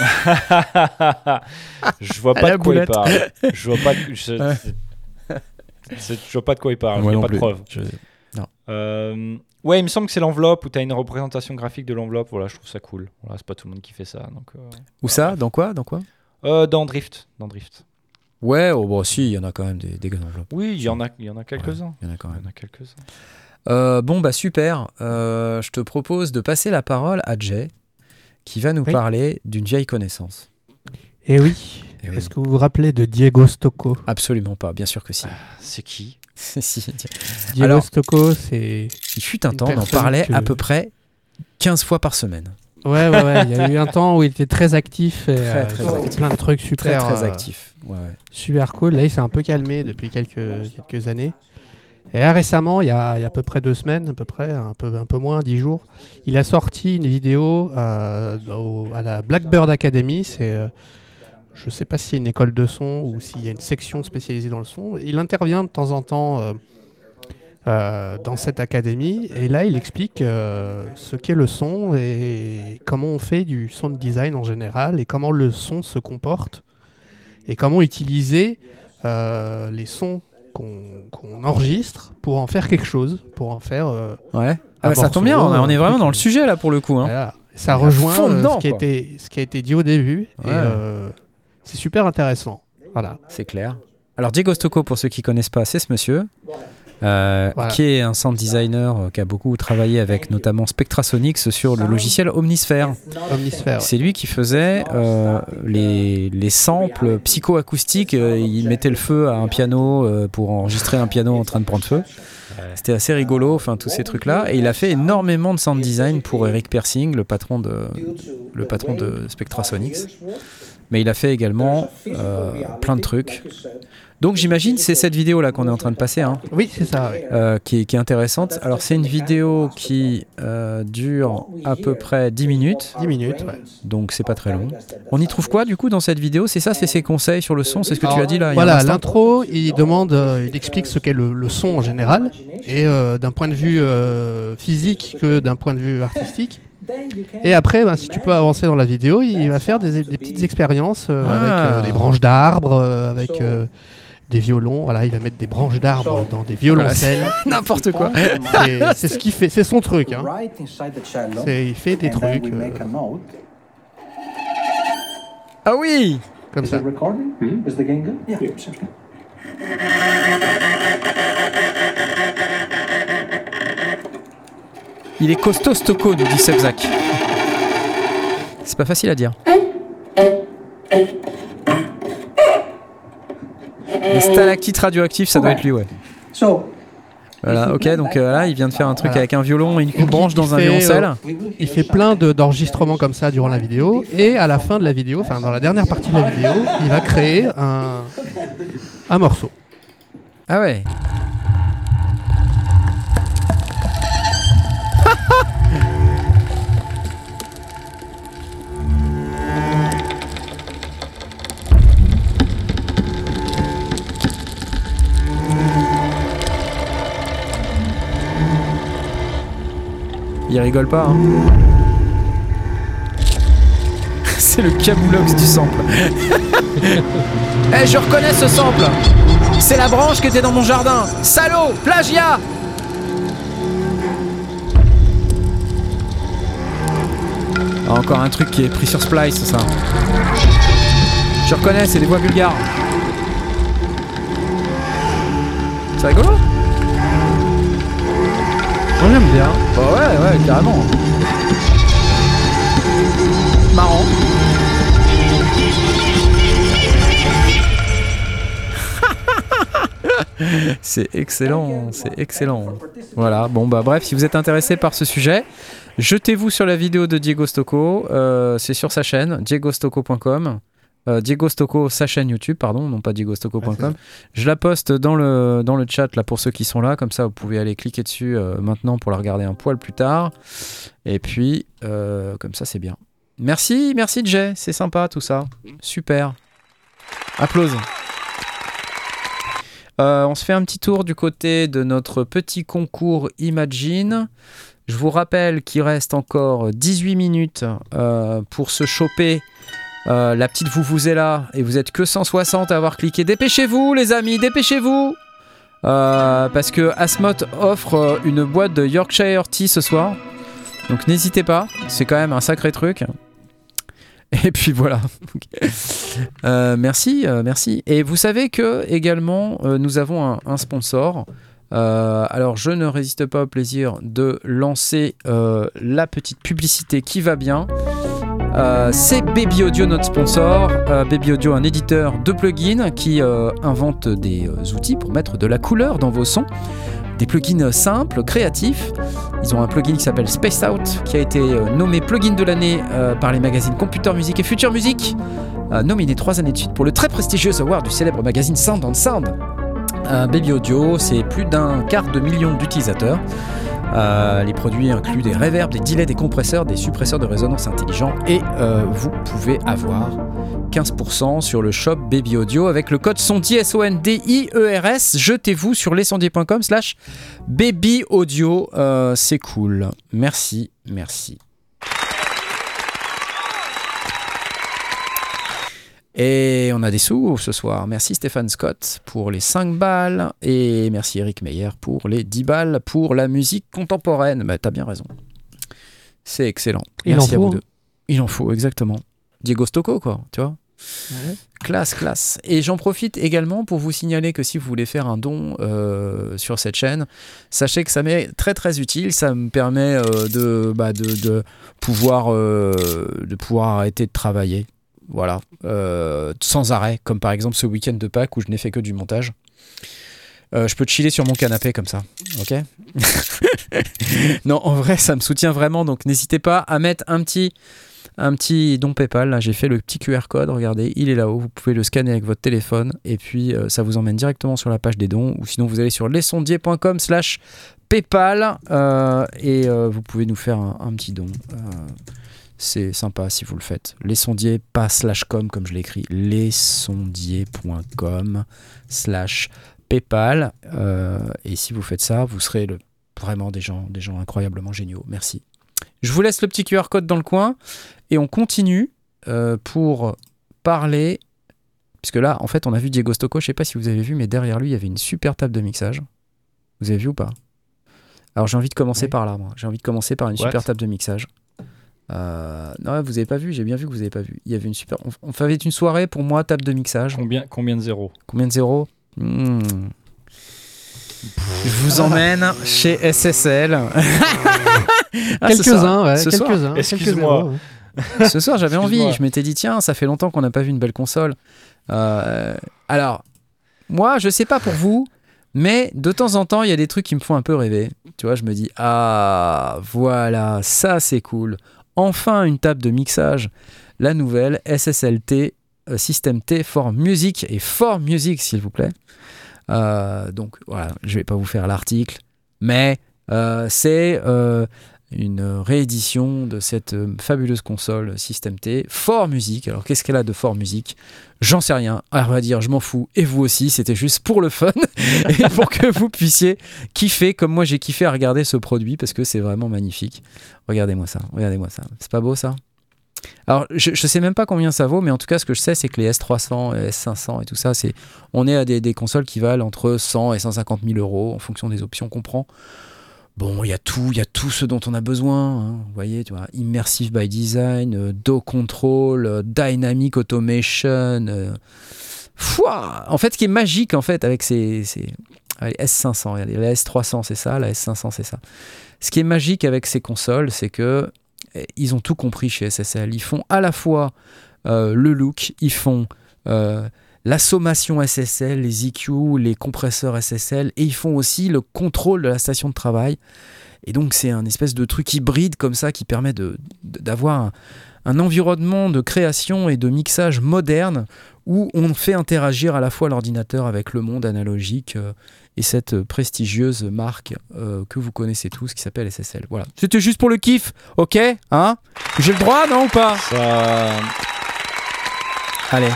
S3: je vois pas
S1: la
S3: de quoi il parle. Je vois pas. De... Je... Vois pas de quoi il parle.
S1: Moi
S3: Il y a
S1: non
S3: pas de preuve.
S1: Je-
S3: Euh, Ouais, il me semble que c'est l'enveloppe où tu as une représentation graphique de l'enveloppe. Voilà, je trouve ça cool. Voilà, c'est pas tout le monde qui fait ça. Donc, euh,
S1: Où ça? Dans quoi? Dans quoi?
S3: Euh, dans Drift. Dans Drift.
S1: Ouais, oh, bon, si, il y en a quand même des, des enveloppes.
S3: Oui, il y en a, il y en a quelques-uns.
S1: Il y en a quand
S3: y
S1: même.
S3: en a quelques-uns.
S1: Euh, bon, bah super. Euh, je te propose de passer la parole à Jay, qui va nous
S2: Oui.
S1: parler d'une vieille connaissance.
S2: Et oui.
S1: Eh oui.
S2: Est-ce que vous vous rappelez de Diego Stocco?
S1: Absolument pas, bien sûr que si.
S3: C'est qui?
S1: si Alors-
S2: Stocco, c'est.
S1: Il fut un temps, on en parlait
S2: que-
S1: à peu près 15 fois par semaine.
S2: Ouais, ouais, ouais. Il y a eu un temps où il était très actif et
S1: Très,
S2: euh,
S1: très actif.
S2: plein de trucs
S1: Très,
S2: super,
S1: très
S2: euh,
S1: actif. Ouais, ouais.
S2: super cool. Là, il s'est un peu calmé depuis quelques, quelques années. Et là, récemment, il y, a, il y a à peu près deux semaines, à peu près, un peu, un peu moins, dix jours, il a sorti une vidéo euh, au- à la Blackbird Academy. C'est, euh, je ne sais pas s'il y a une école de son ou s'il y a une section spécialisée dans le son. Il intervient de temps en temps euh, euh, dans cette académie et là, il explique euh, ce qu'est le son et comment on fait du sound design en général et comment le son se comporte et comment utiliser les sons qu'on enregistre pour en faire quelque chose, pour en faire.
S1: Ouais. Ah bah, ça tombe bien, on, est vraiment dans le sujet là pour le coup. Hein.
S2: voilà. Ça rejoint
S1: fond
S2: ce, qui a
S1: quoi.
S2: été, ce qui a été dit au début.
S1: Ouais.
S2: C'est super intéressant. Voilà.
S1: C'est clair. Alors Diego Stocco, pour ceux qui connaissent pas, c'est ce monsieur. euh,
S2: Voilà.
S1: qui est un sound designer euh, qui a beaucoup travaillé avec notamment Spectrasonics sur le logiciel Omnisphere.
S2: Omnisphère.
S1: C'est lui qui faisait euh, les, les samples psychoacoustiques. il mettait le feu à un piano pour enregistrer un piano en train de prendre feu. C'était assez rigolo, enfin tous ces trucs-là. Et il a fait énormément de sound design pour Eric Persing, le patron de, le patron de Spectrasonics. Mais il a fait également euh, plein de trucs. Donc j'imagine c'est cette vidéo là qu'on est en train de passer, hein,
S2: Oui, c'est ça. oui.
S1: euh, qui, est- qui est intéressante. Alors c'est une vidéo qui euh, dure à peu près 10 minutes,
S2: 10 minutes. ouais.
S1: donc c'est pas très long. On y trouve quoi du coup dans cette vidéo? C'est ça, c'est ses conseils sur le son, c'est ce que tu as dit là
S2: Voilà, l'intro, il demande, euh, il explique ce qu'est le, le son en général, et d'un point de vue physique que d'un point de vue artistique. Et après, ben, si tu peux avancer dans la vidéo, il va faire des, des petites expériences euh,
S1: Ah.
S2: avec euh, des branches d'arbres, euh, avec euh, des violons. Voilà, il va mettre des branches d'arbres dans des violoncelles.
S1: N'importe quoi.
S2: C'est ce qu'il fait, c'est son truc. Hein. C'est- il fait des trucs euh,
S1: Ah oui
S2: comme ça.
S1: Il est costaud Stocco, nous dit Sebzak. C'est pas facile à dire. Les stalactites radioactifs, ça doit être lui, ouais. Voilà, ok, donc euh, là, il vient de faire un truc
S2: Voilà.
S1: avec un violon et une
S2: Il-
S1: branche dans un
S2: fait,
S1: violoncelle.
S2: Il fait plein de- d'enregistrements comme ça durant la vidéo, et à la fin de la vidéo, enfin dans la dernière partie de la vidéo, il va créer un, un morceau.
S1: Ah ouais. Il rigole pas, hein. C'est le camoulox du sample. Eh, je reconnais ce sample C'est la branche qui était dans mon jardin Salaud Plagiat Ah, Encore un truc qui est pris sur Splice, ça. Je reconnais, c'est des voix bulgares. C'est rigolo?
S2: Moi j'aime bien.
S1: Bah ouais, ouais, carrément. Marrant. c'est excellent, c'est excellent. Voilà, bon bah bref, si vous êtes intéressé par ce sujet, jetez-vous sur la vidéo de Diego Stocco, euh, c'est sur sa chaîne, diegostocco.com. Euh, Diego Stocco, sa chaîne YouTube, pardon, non pas diegostocco.com. Je la poste dans le, dans le chat là pour ceux qui sont là, comme ça vous pouvez aller cliquer dessus euh, maintenant pour la regarder un poil plus tard. Et puis, euh, comme ça c'est bien. Merci, merci Jay, c'est sympa tout ça. Super. Applause. On se fait un petit tour du côté de notre petit concours Imagine. Je vous rappelle qu'il reste encore 18 minutes pour se choper euh, la petite vous vous est là et vous êtes que 160 à avoir cliqué. Dépêchez-vous les amis, dépêchez-vous Euh, parce que Asmot offre euh, une boîte de Yorkshire Tea ce soir. Donc n'hésitez pas, c'est quand même un sacré truc. Et puis voilà. Merci, merci. Et vous savez que également nous avons un, sponsor. Alors je ne résiste pas au plaisir de lancer la petite publicité qui va bien. Euh, c'est Baby Audio notre sponsor. Euh, Baby Audio, un éditeur de plugins qui euh, invente des outils pour mettre de la couleur dans vos sons. Des plugins simples, créatifs. Ils ont un plugin qui s'appelle Space Out, qui a été nommé plugin de l'année par les magazines Computer Music et Future Music, nominé trois années de suite pour le très prestigieux award du célèbre magazine Sound on Sound. Baby Audio, c'est plus d'un quart de million d'utilisateurs. Euh, les produits incluent des reverbs, des delays, des compresseurs, des suppresseurs de résonance intelligents et euh, vous pouvez avoir 15% sur le shop Baby Audio avec le code SONDIER S-O-N-D-I-E-R-S. Jetez-vous sur lesondiers.com slash Baby Audio. Euh, c'est cool. Merci, merci. Et on a des sous ce soir. Merci Stéphane Scott pour les 5 balles et merci Eric Meyer pour les 10 balles pour la musique contemporaine. Bah, t'as bien raison. C'est excellent.
S2: Il
S1: merci
S2: en
S1: à vous
S2: hein.
S1: deux. Il en faut, exactement. Diego Stocco, quoi, tu vois. Classe, classe. Et j'en profite également pour vous signaler que si vous voulez faire un don euh, sur cette chaîne, sachez que ça m'est très très utile. Ça me permet euh, de, bah, de, de pouvoir, euh, de pouvoir arrêter de travailler. Voilà. Euh, sans arrêt, comme par exemple ce week-end de Pâques où je n'ai fait que du montage. Euh, je peux chiller sur mon canapé comme ça, ok Non, en vrai, ça me soutient vraiment, donc n'hésitez pas à mettre un petit, don PayPal. J'ai fait le petit QR code, regardez, il est là-haut. Vous pouvez le scanner avec votre téléphone et puis euh, ça vous emmène directement sur la page des dons. Ou sinon, vous allez sur lesondier.com slash PayPal et vous pouvez nous faire un petit don. C'est sympa si vous le faites. Lesondier, pas slash com comme je l'ai écrit. Lesondier.com slash PayPal. Euh, et si vous faites ça, vous serez le, vraiment des gens, des gens incroyablement géniaux. Merci. Je vous laisse le petit QR code dans le coin et on continue euh, pour parler. Puisque là, en fait, on a vu Diego Stocco. Je sais pas si vous avez vu, mais derrière lui, il y avait une super table de mixage. Vous avez vu ou pas? Alors, j'ai envie de commencer
S2: Oui.
S1: par là. moi. J'ai envie de commencer par une
S3: What?
S1: super table de mixage. Euh, non, vous avez pas vu. J'ai bien vu que vous avez pas vu. Il y avait une super. On, on fait une soirée pour moi table de mixage.
S3: Combien, combien de zéros
S1: Combien de zéros Hmm. Je vous emmène chez SSL. Ah,
S2: Quelques-uns, ouais,
S1: ce soir-
S2: quelques-uns.
S3: Excuse-moi.
S2: quelques.
S1: Ce soir, j'avais envie. Je m'étais dit, tiens, ça fait longtemps qu'on n'a pas vu une belle console. Euh, alors, moi, je sais pas pour vous, mais de temps en temps, il y a des trucs qui me font un peu rêver. Tu vois, je me dis, ah, voilà, ça c'est cool. Enfin, une table de mixage. La nouvelle SSLT, euh, System T for Music et for Music, s'il vous plaît. Euh, donc, voilà, je vais pas vous faire l'article, mais euh, c'est. Une réédition de cette euh, fabuleuse console System T Fort Music. Alors qu'est-ce qu'elle a de Fort Music? J'en sais rien. À vrai dire, je m'en fous. Et vous aussi, c'était juste pour le fun et pour que vous puissiez kiffer comme moi j'ai kiffé à regarder ce produit parce que c'est vraiment magnifique. Regardez-moi ça. Regardez-moi ça. C'est pas beau ça? Alors, je, je sais même pas combien ça vaut, mais en tout cas, ce que je sais, c'est que les S300 et S500 et tout ça, c'est, on est à des, des consoles qui valent entre 100 et 150 000 euros en fonction des options qu'on prend. Bon, il y a tout, il y a tout ce dont on a besoin. hein. Vous voyez, tu vois, Immersive by Design, euh, Do Control, euh, Dynamic Automation. euh, en fait, ce qui est magique, en fait, avec ces, ces allez, S500, regardez, la S300, c'est ça, la S500, c'est ça. Ce qui est magique avec ces consoles, c'est que eh, ils ont tout compris chez SSL. Ils font à la fois le look, ils font la sommation SSL, les EQ, les compresseurs SSL, et ils font aussi le contrôle de la station de travail. Et donc c'est un espèce de truc hybride comme ça qui permet d'avoir un, un environnement de création et de mixage moderne où on fait interagir à la fois l'ordinateur avec le monde analogique euh, et cette prestigieuse marque euh, que vous connaissez tous qui s'appelle SSL. Voilà. C'était juste pour le kiff, ok Hein? J'ai le droit, non ou pas?
S3: Ça,
S1: Allez.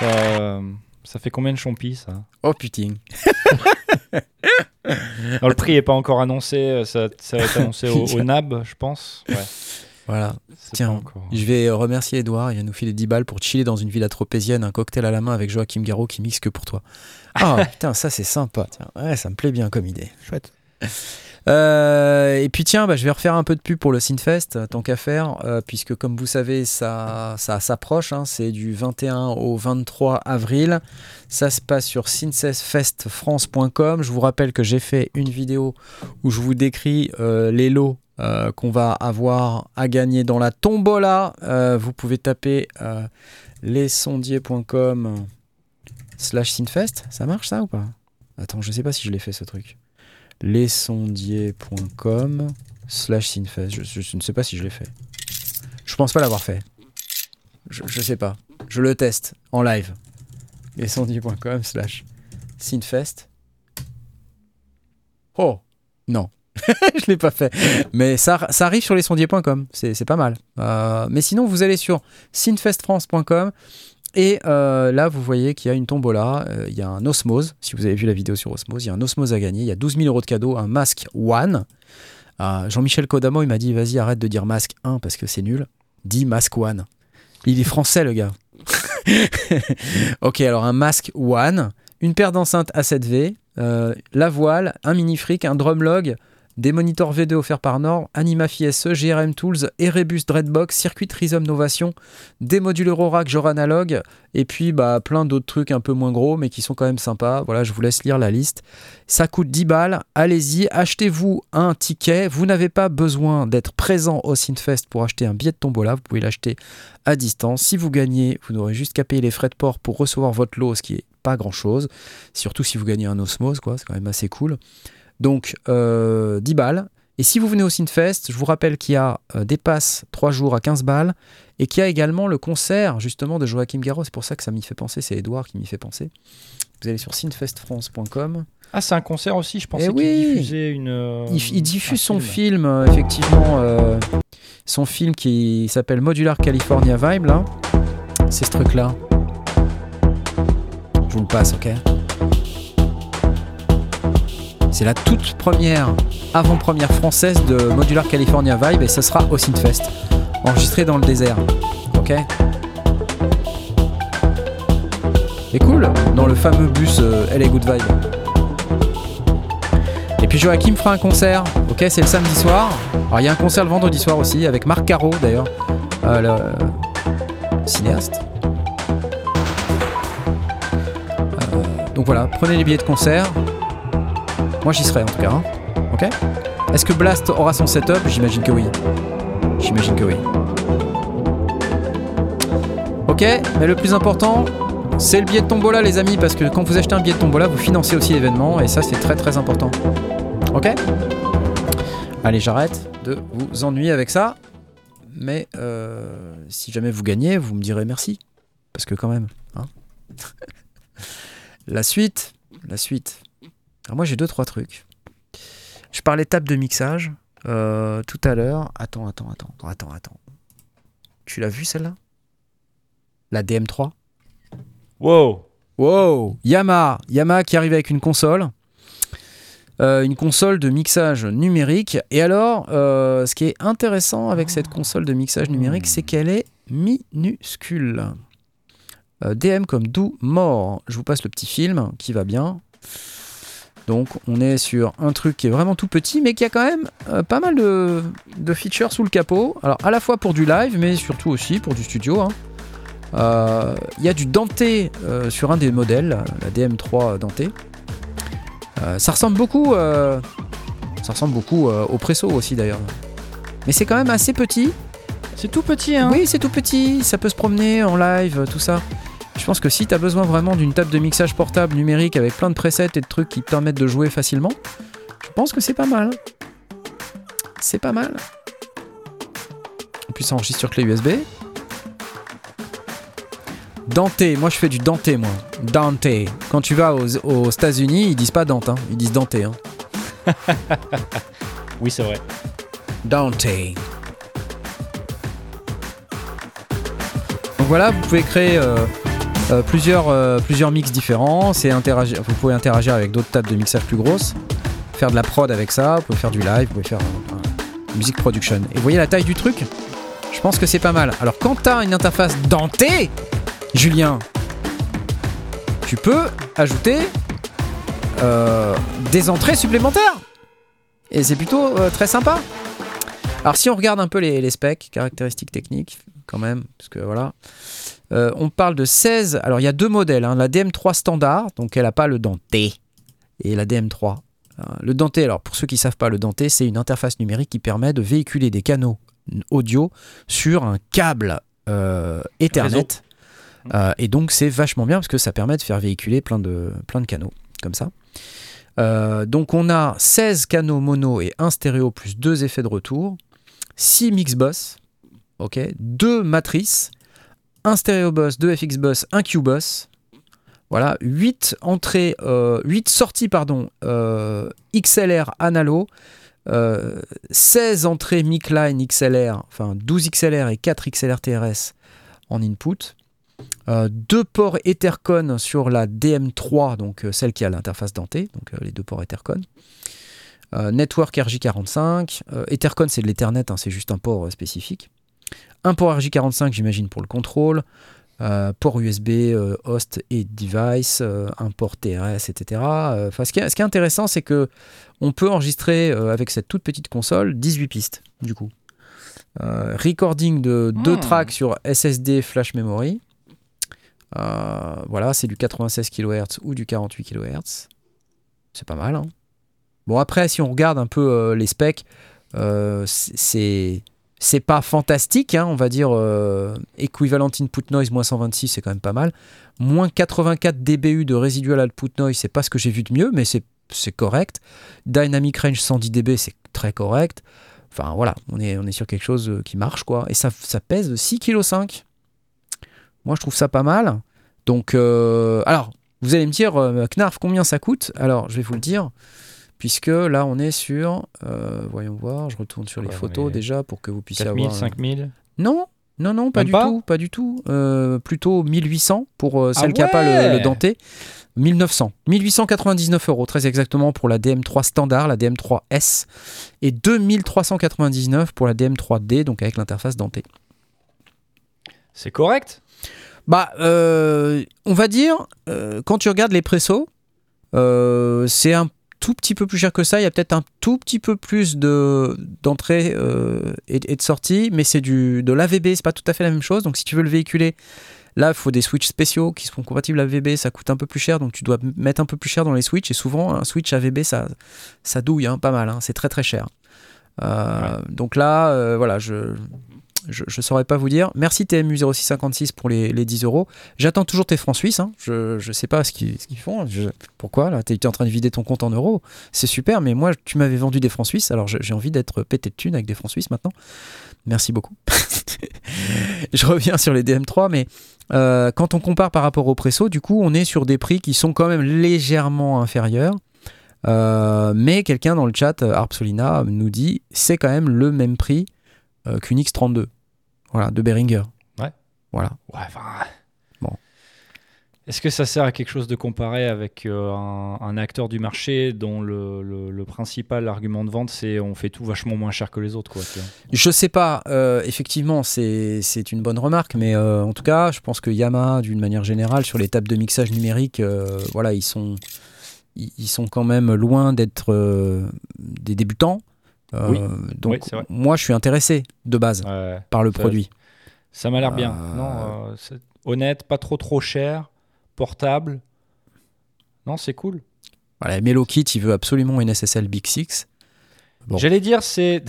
S3: Ça, ça fait combien de champis ça?
S1: Oh putain.
S3: Alors, Le prix est pas encore annoncé, euh, ça, ça va être annoncé au, au NAB, je pense. Ouais,
S1: Voilà. Tiens,
S3: encore.
S1: Je vais remercier Edouard, il va nous filer 10 balles pour chiller dans une villa tropézienne, un cocktail à la main avec Joachim Garraud qui mixe que pour toi. Ah putain, ça c'est sympa, tiens. Ouais, ça me plaît bien comme idée.
S2: Chouette.
S1: Euh, et puis tiens, bah, je vais refaire un peu de pub pour le Synfest, euh, tant qu'à faire, euh, puisque comme vous savez, ça, s'approche, hein, c'est du 21 au 23 avril. Ça se passe sur synthfestfrance.com. Je vous rappelle que j'ai fait une vidéo où je vous décris les lots qu'on va avoir à gagner dans la tombola. Vous pouvez taper euh, lesondiers.com slash synfest. Ça marche ça ou pas? Attends, je sais pas si je l'ai fait ce truc lesondiers.com slash synfest. Je, ne sais pas si je l'ai fait. Je pense pas l'avoir fait. Je, je sais pas. Je le teste en live. lesondiers.com slash synfest. Oh Non. je l'ai pas fait. Mais ça, arrive sur lesondiers.com. C'est pas mal. Euh, mais sinon, vous allez sur synfestfrance.com et euh, là, vous voyez qu'il y a une tombola, euh, il y a un Osmose, si vous avez vu la vidéo sur Osmose, il y a un Osmose à gagner, il y a 12 000 euros de cadeaux, un masque One. Euh, Jean-Michel Kodamo, il m'a dit, vas-y, arrête de dire masque 1 parce que c'est nul. Dis masque One. Il est français, le gars. ok, alors un masque One, une paire d'enceintes A7V, euh, la voile, un mini fric, un drumlog, des moniteurs V2 offerts par Nord, Anima FISE, GRM Tools, Erebus Dreadbox, Circuit Rhizome Novation, des modules Eurorack genre analogue, et puis bah, plein d'autres trucs un peu moins gros, mais qui sont quand même sympas. Voilà, je vous laisse lire la liste. Ça coûte 10 balles. Allez-y, achetez-vous un ticket. Vous n'avez pas besoin d'être présent au Synthfest pour acheter un billet de tombola. Vous pouvez l'acheter à distance. Si vous gagnez, vous n'aurez juste qu'à payer les frais de port pour recevoir votre lot, ce qui est pas grand chose. Surtout si vous gagnez un Osmose, quoi. C'est quand même assez cool. Donc, euh, 10 balles. Et si vous venez au Synthfest, je vous rappelle qu'il y a euh, des passes 3 jours à 15 balles et qu'il y a également le concert justement de Joachim Garraud. C'est pour ça que ça m'y fait penser, c'est Edouard qui m'y fait penser. Vous allez sur synthfestfrance.com.
S3: Ah, c'est un concert aussi, je pensais
S1: Eh
S3: qu'il diffusait une. euh,
S1: Il, il diffuse son film, euh, effectivement, euh, son film qui s'appelle Modular California Vibe, là. C'est ce truc-là. Je vous le passe, ok? C'est la toute première avant-première française de Modular California Vibe et ce sera au Synthfest, enregistré dans le désert, ok C'est cool, dans le fameux bus euh, LA Good Vibe. Et puis Joachim fera un concert, ok, c'est le samedi soir. Alors il y a un concert le vendredi soir aussi, avec Marc Caro d'ailleurs, euh, le cinéaste. Euh, donc voilà, prenez les billets de concert. Moi j'y serai en tout cas, hein. ok? Est-ce que Blast aura son setup? J'imagine que oui. J'imagine que oui. Ok, mais le plus important, c'est le billet de tombola les amis, parce que quand vous achetez un billet de tombola, vous financez aussi l'événement, et ça c'est très très important. Ok? Allez, j'arrête de vous ennuyer avec ça. Mais euh, si jamais vous gagnez, vous me direz merci. Parce que quand même. hein. la suite. La suite. Alors moi j'ai deux, trois trucs. Je parlais table de mixage euh, tout à l'heure. Attends, attends, attends, attends, attends. Tu l'as vu celle-là? La DM3
S3: Wow
S1: Wow Yamaha Yamaha qui arrive avec une console. Euh, une console de mixage numérique. Et alors, euh, ce qui est intéressant avec cette console de mixage numérique, c'est qu'elle est minuscule. Euh, DM comme Do More. Je vous passe le petit film qui va bien. Donc, on est sur un truc qui est vraiment tout petit, mais qui a quand même euh, pas mal de, de features sous le capot. Alors, à la fois pour du live, mais surtout aussi pour du studio. hein. Euh, Il y a du Dante euh, sur un des modèles, la DM3 Dante. Ça ressemble beaucoup, ça ressemble beaucoup au Presso aussi d'ailleurs. Mais c'est quand même assez petit.
S3: C'est tout petit, hein
S1: Oui, c'est tout petit. Ça peut se promener en live, tout ça. Je pense que si tu as besoin vraiment d'une table de mixage portable numérique avec plein de presets et de trucs qui te permettent de jouer facilement, je pense que c'est pas mal. C'est pas mal. Et puis ça enregistre sur clé USB. Dante, moi je fais du Dante moi. Dante. Quand tu vas aux, aux États-Unis, ils disent pas Dante, hein. ils disent Dante. Hein.
S3: Oui, c'est vrai.
S1: Dante. Donc voilà, vous pouvez créer euh, euh, plusieurs, euh, plusieurs mix différents. Vous pouvez interagir avec d'autres tables de mixage plus grosses, faire de la prod avec ça, vous pouvez faire du live, vous pouvez faire euh, music production. Et vous voyez la taille du truc? Je pense que c'est pas mal. Alors quand tu as une interface Dante, Julien, tu peux ajouter euh, des entrées supplémentaires. Et c'est plutôt très sympa. Alors si on regarde un peu les specs, caractéristiques techniques, quand même, parce que voilà, euh, on parle de 16. Alors il y a deux modèles, hein, la DM3 standard, donc elle n'a pas le denté, et la DM3. Euh, le denté, alors pour ceux qui ne savent pas, le denté, c'est une interface numérique qui permet de véhiculer des canaux audio sur un câble euh, Ethernet. Euh, et donc c'est vachement bien parce que ça permet de faire véhiculer plein de, plein de canaux comme ça. Euh, donc on a 16 canaux mono et un stéréo plus deux effets de retour, 6 mix bus, ok, 2 matrices, un stéréo bus, 2 FX bus, un Q bus. Voilà, 8 entrées, euh, 8 sorties pardon, euh, XLR analo, euh, 16 entrées mic line XLR, enfin 12 XLR et 4 XLR TRS en input. Euh, deux ports Ethercon sur la DM3, donc euh, celle qui a l'interface dentée, donc euh, les deux ports Ethercon. Euh, Network RJ45. Euh, Ethercon, c'est de l'Ethernet, hein, c'est juste un port euh, spécifique. Un port RJ45, j'imagine, pour le contrôle. euh, port USB, euh, host et device, euh, un port TRS, etc. Enfin, ce, qui est, ce qui est intéressant, c'est que on peut enregistrer avec cette toute petite console 18 pistes, du coup. Recording de deux
S3: Hmm.
S1: tracks sur SSD flash memory. Voilà, c'est du 96 kHz ou du 48 kHz. C'est pas mal. hein. Bon, après, si on regarde un peu les specs, c'est c'est pas fantastique, hein, on va dire euh, équivalent input noise moins 126, c'est quand même pas mal. Moins 84 dBU de residual output noise, c'est pas ce que j'ai vu de mieux, mais c'est correct. Dynamic range 110 dB, c'est très correct. Enfin voilà, on est, sur quelque chose euh, qui marche quoi. Et ça, ça pèse 6,5 kg. Moi je trouve ça pas mal. Donc, euh, alors, vous allez me dire, Knarf, combien ça coûte? Alors, je vais vous le dire, puisque là on est sur, euh, voyons voir, je retourne sur les
S3: Ouais,
S1: photos déjà pour que vous puissiez
S3: 4000,
S1: avoir. un-
S3: 5000
S1: Non, non, non, pas
S3: Même
S1: du
S3: pas
S1: tout, pas du tout. Euh, plutôt 1800 pour euh, celle
S3: Ah
S1: qui n'a pas le, le denté. 1900. 1899 euros, très exactement, pour la DM3 standard, la DM3S. Et 2399 pour la DM3D, donc avec l'interface dentée.
S3: C'est correct?
S1: Bah, euh, on va dire, euh, quand tu regardes les pressos, euh, c'est un tout petit peu plus cher que ça. Il y a peut-être un tout petit peu plus de d'entrée euh, et, et de sortie, mais c'est du de l'AVB, c'est pas tout à fait la même chose. Donc si tu veux le véhiculer, là, il faut des switches spéciaux qui sont compatibles AVB. Ça coûte un peu plus cher, donc tu dois mettre un peu plus cher dans les switches. Et souvent, un switch AVB, ça ça douille, hein, pas mal. hein. c'est très très cher. Euh, Donc là, euh, voilà, je je, je saurais pas vous dire. Merci TMU 0656 pour les, les 10 euros. J'attends toujours tes francs suisses. hein. Je, je sais pas ce qu'ils font. Pourquoi là? T'es en train de vider ton compte en euros. C'est super, mais moi, tu m'avais vendu des francs suisses. Alors j'ai envie d'être pété de thunes avec des francs suisses maintenant. Merci beaucoup. je reviens sur les DM3, mais euh, quand on compare par rapport au Presso, du coup, on est sur des prix qui sont quand même légèrement inférieurs. Euh, mais quelqu'un dans le chat, euh, Arpsolina, nous dit c'est quand même le même prix euh, qu'une X32. Voilà, de Behringer.
S3: Ouais.
S1: Voilà.
S3: Ouais, enfin.
S1: Bon.
S3: Est-ce que ça sert à quelque chose de comparer avec euh, un, un acteur du marché dont le, le- le principal argument de vente c'est on fait tout vachement moins cher que les autres quoi.
S1: Je sais pas, euh, effectivement, c'est c'est une bonne remarque, mais euh, en tout cas, je pense que Yamaha, d'une manière générale, sur les tables de mixage numérique, voilà, ils sont, ils ils sont quand même loin d'être des débutants. Euh,
S3: Oui.
S1: Donc,
S3: Oui, c'est vrai.
S1: moi, je suis intéressé de base
S3: Ouais.
S1: par le produit.
S3: Ça m'a l'air bien.
S1: Euh,
S3: Non, euh, c'est honnête, pas trop trop cher, portable. Non, c'est cool.
S1: Voilà, Melo Kit, il veut absolument une SSL Big Six. Bon.
S3: J'allais dire, c'est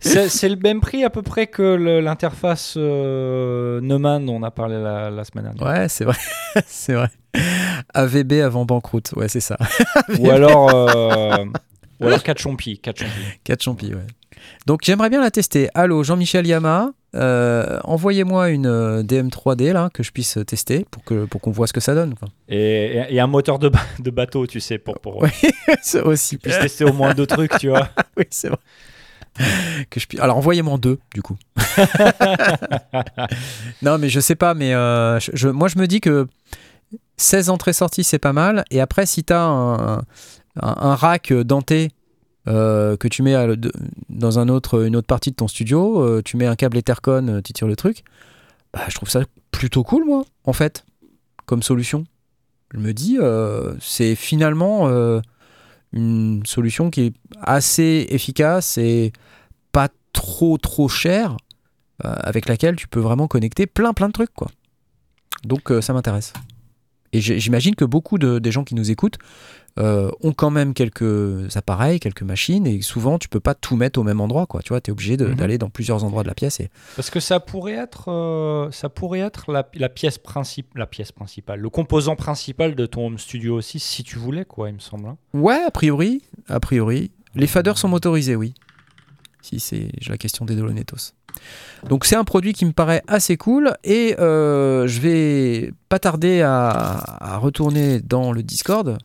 S3: c'est le même prix à peu près que l'interface euh, Neumann dont on a parlé la, la semaine dernière.
S1: Ouais, c'est vrai, c'est vrai. AVB avant banqueroute, ouais, c'est ça.
S3: Ou alors, euh, ou alors 4 champis. 4 champis.
S1: 4 champis, ouais. Donc j'aimerais bien la tester. Allô, Jean-Michel Yama, euh, envoyez-moi une euh, DM3D là que je puisse tester pour que pour qu'on voit ce que ça donne. quoi.
S3: Et, et- un moteur de, ba- de bateau, tu sais, pour, pour
S1: Ouais. C'est aussi.
S3: puisse tester au moins deux trucs, tu vois.
S1: oui, c'est vrai. Que je puis... Alors envoyez-moi en deux du coup. non mais je sais pas, mais euh, je- moi je me dis que 16 entrées-sorties c'est pas mal. Et après si t'as un, un, rack denté euh, que tu mets à- dans un autre, une autre partie de ton studio, euh, tu mets un câble Ethercon, euh, tu tires le truc, bah, je trouve ça plutôt cool moi en fait comme solution. Je me dis euh, c'est finalement euh, une solution qui est assez efficace et pas trop trop chère euh, avec laquelle tu peux vraiment connecter plein plein de trucs quoi. Donc euh, ça m'intéresse. Et j'imagine que beaucoup de, des gens qui nous écoutent euh, ont quand même quelques appareils, quelques machines, et souvent tu peux pas tout mettre au même endroit, quoi. Tu vois, es obligé
S3: Mhm.
S1: d'aller dans plusieurs endroits de la pièce. Et...
S3: Parce que ça pourrait être, euh, ça pourrait être la, la pièce principale, la pièce principale, le composant principal de ton home studio aussi, si tu voulais, quoi, il me semble. hein.
S1: Ouais, a priori, a priori. Les faders sont motorisés, oui. Si c'est la question des Dolonetos. Donc c'est un produit qui me paraît assez cool et euh, je vais pas tarder à, à retourner dans le Discord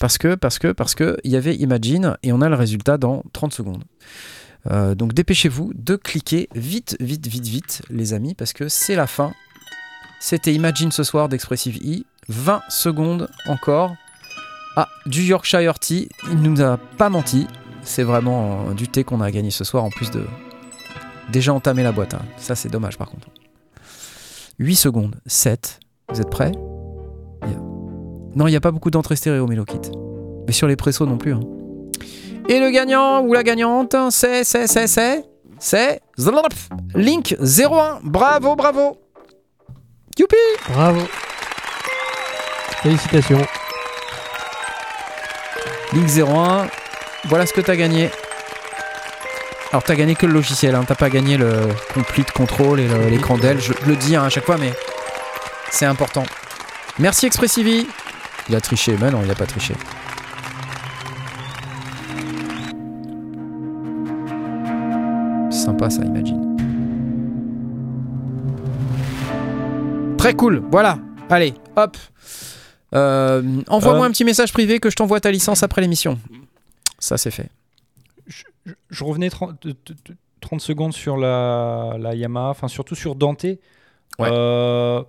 S1: parce que parce que parce que il y avait Imagine et on a le résultat dans 30 secondes. Euh, donc dépêchez-vous de cliquer vite vite vite vite les amis parce que c'est la fin. C'était Imagine ce soir d'Expressive E. 20 secondes encore. Ah, du Yorkshire Tea, il nous a pas menti. C'est vraiment euh, du thé qu'on a gagné ce soir en plus de déjà entamer la boîte. hein. Ça c'est dommage par contre. 8 secondes. 7. Vous êtes prêts? Non, il n'y a pas beaucoup d'entrées stéréo, Melokit. Mais sur les pressos non plus. hein. Et le gagnant ou la gagnante, c'est, c'est, c'est, c'est, c'est Link 01. Bravo, bravo. Youpi
S2: Bravo. Félicitations.
S1: Link 01. Voilà ce que t'as gagné. Alors t'as gagné que le logiciel, hein. t'as pas gagné le complete control et l'écran d'elle. Je le dis hein, à chaque fois, mais c'est important. Merci Expressivi. Il a triché, mais non, il a pas triché. Sympa ça, imagine. Très cool, voilà. Allez, hop. Euh, Envoie-moi
S3: Euh.
S1: un petit message privé que je t'envoie ta licence après l'émission. Ça c'est fait.
S3: je, je- je revenais 30, de- de- de- 30 secondes sur la, la Yamaha, enfin surtout sur Dante.
S1: Ouais.
S3: Euh,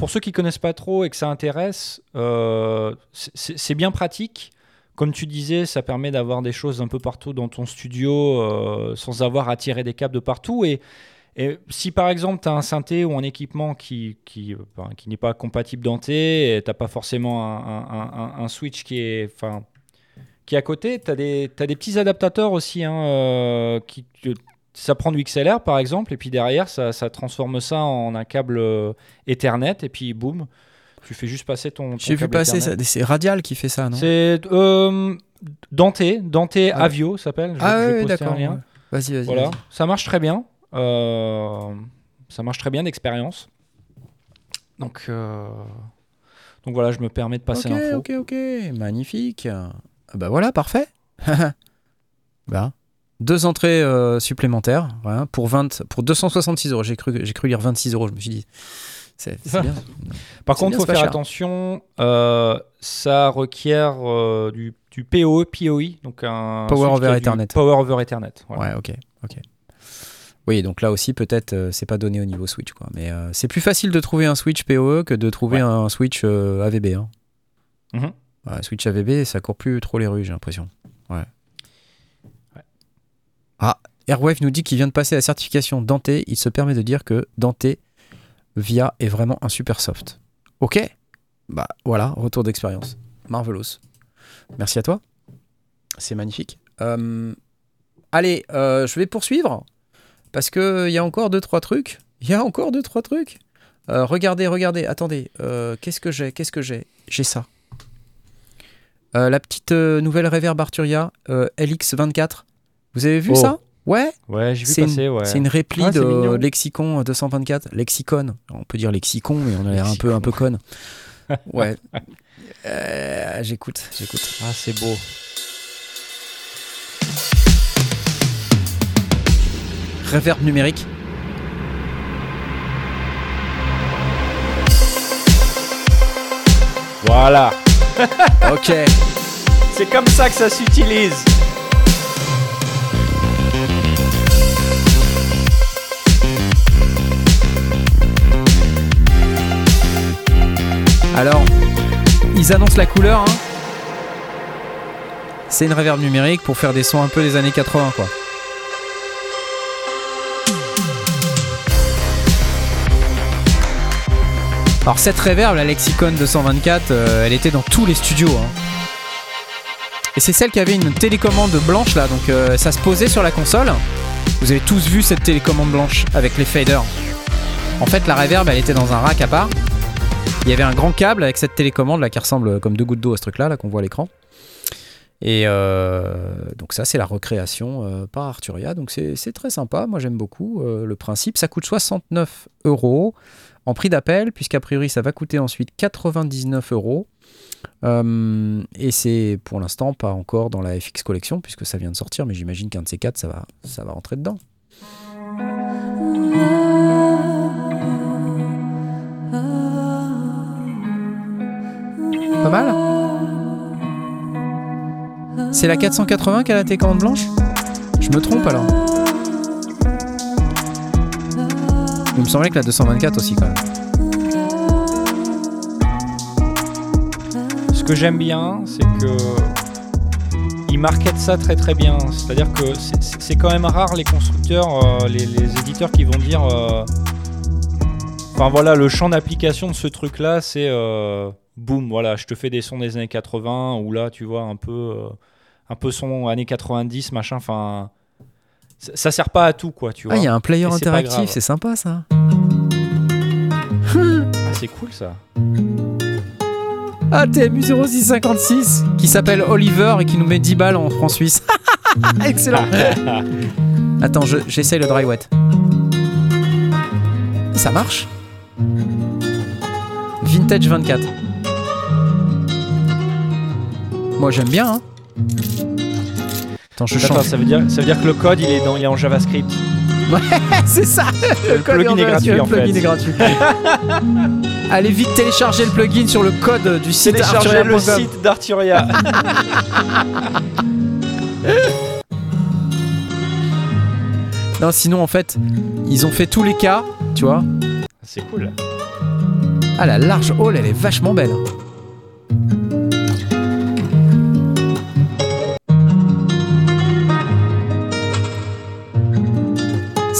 S3: pour ceux qui connaissent pas trop et que ça intéresse, euh, c'est- bien pratique. Comme tu disais, ça permet d'avoir des choses un peu partout dans ton studio euh, sans avoir à tirer des câbles de partout. Et, si par exemple tu as un synthé ou un équipement qui, qui, n'est pas compatible Dante et tu pas forcément un, switch qui est, qui est à côté, tu as, des petits adaptateurs aussi. Hein, euh, qui, ça prend du XLR par exemple, et puis derrière, ça, ça transforme ça en un câble euh, Ethernet, et puis boum, tu fais juste passer ton. ton
S1: J'ai vu passer
S3: Ethernet.
S1: ça. C'est Radial qui fait ça, non?
S3: C'est euh, Dante, Dante Avio s'appelle. Je-
S1: Ah
S3: je
S1: ouais,
S3: un
S1: d'accord. ouais. Vas-y, vas-y.
S3: Voilà, ça marche très bien. Euh, ça marche très bien d'expérience. Donc, euh, donc voilà, je me permets de passer
S1: ok,
S3: l'info.
S1: ok, ok, magnifique. Ah Bah voilà, parfait. bah, deux entrées euh, supplémentaires voilà, pour 20, pour 266 euros. J'ai cru, j'ai cru lire 26 euros. Je me suis dit, c'est c'est bien.
S3: Par
S1: C'est
S3: contre, il faut faire
S1: cher.
S3: attention, euh, ça requiert euh, du, du PoE, PoE, donc un
S1: Power over Ethernet.
S3: Power over Ethernet. voilà.
S1: Ouais, ok, ok. Oui, donc là aussi peut-être euh, c'est pas donné au niveau Switch, quoi. Mais euh, c'est plus facile de trouver un Switch PoE que de trouver
S3: Ouais.
S1: un Switch euh, AVB. Hein.
S3: Mhm.
S1: Ouais, Switch AVB, ça court plus trop les rues, j'ai l'impression. Ouais. Ah, Airwave nous dit qu'il vient de passer la certification Dante. Il se permet de dire que Dante Via est vraiment un super soft. Ok Bah voilà, retour d'expérience. Marvelous. Merci à toi. C'est magnifique. Euh, allez, euh, je vais poursuivre. Parce qu'il y a encore deux, trois trucs. Il y a encore deux, trois trucs. Euh, regardez, regardez, attendez. Qu'est-ce que j'ai Qu'est-ce que j'ai? J'ai ça. La petite nouvelle Reverb Arturia euh, LX24. Vous avez vu
S3: Oh.
S1: ça? Ouais
S3: Ouais, j'ai vu
S1: C'est
S3: passer, ouais.
S1: C'est une réplique
S3: Ah,
S1: de. Lexicon 224. Lexicon. On peut dire Lexicon, mais on a l'air un peu, un peu conne. Ouais. Euh, j'écoute, j'écoute.
S3: Ah, c'est beau.
S1: Reverb numérique.
S3: Voilà.
S1: Ok.
S3: C'est comme ça que ça s'utilise.
S1: Alors, ils annoncent la couleur. hein. C'est une reverb numérique pour faire des sons un peu des années 80, quoi. Alors cette reverb, la Lexicon 224, euh, elle était dans tous les studios. hein. Et c'est celle qui avait une télécommande blanche là, donc euh, ça se posait sur la console. Vous avez tous vu cette télécommande blanche avec les faders. En fait, la reverb, elle était dans un rack à part. Il y avait un grand câble avec cette télécommande là qui ressemble comme deux gouttes d'eau à ce truc là, là qu'on voit à l'écran. Et euh, donc ça c'est la recréation euh, par Arturia, donc c'est très sympa, moi j'aime beaucoup euh, le principe. Ça coûte 69 euros en prix d'appel, puisqu'a priori ça va coûter ensuite 99 euros. Euh, et c'est pour l'instant pas encore dans la FX Collection, puisque ça vient de sortir, mais j'imagine qu'un de ces quatre ça va, ça va rentrer dedans. Pas mal C'est la 480 qui a la télécommande blanche Je me trompe alors Il me semblait que la 224 aussi quand même.
S3: Ce que j'aime bien, c'est que ils marketent ça très très bien. C'est-à-dire que c'est- quand même rare les constructeurs, euh, les, les éditeurs qui vont dire euh, Enfin voilà, le champ d'application de ce truc-là, c'est euh, boum, voilà, je te fais des sons des années 80 ou là, tu vois, un peu, euh, un peu son années 90, machin. Enfin, ça, ça sert pas à tout, quoi, tu
S1: Ah,
S3: vois.
S1: il y a un player
S3: Et
S1: interactif, c'est sympa ça.
S3: Ah, c'est cool ça.
S1: Ah, TMU 0656 qui s'appelle Oliver et qui nous met 10 balles en francs suisses. Excellent. Attends, je- j'essaye le dry wet. Ça marche? Vintage 24. Moi j'aime bien. Hein. Attends, je
S3: Attends,
S1: change.
S3: ça veut dire, ça veut dire que le code, il est dans, il est en JavaScript.
S1: C'est ça
S3: Le
S1: code
S3: plugin est gratuit
S1: le
S3: en
S1: plugin
S3: fait.
S1: est gratuit. Allez vite télécharger le plugin sur le code du site
S3: Téléchargez le site d'Arturia.
S1: Non, sinon en fait, ils ont fait tous les cas, tu vois.
S3: c'est cool.
S1: Ah, la large hall, elle est vachement belle.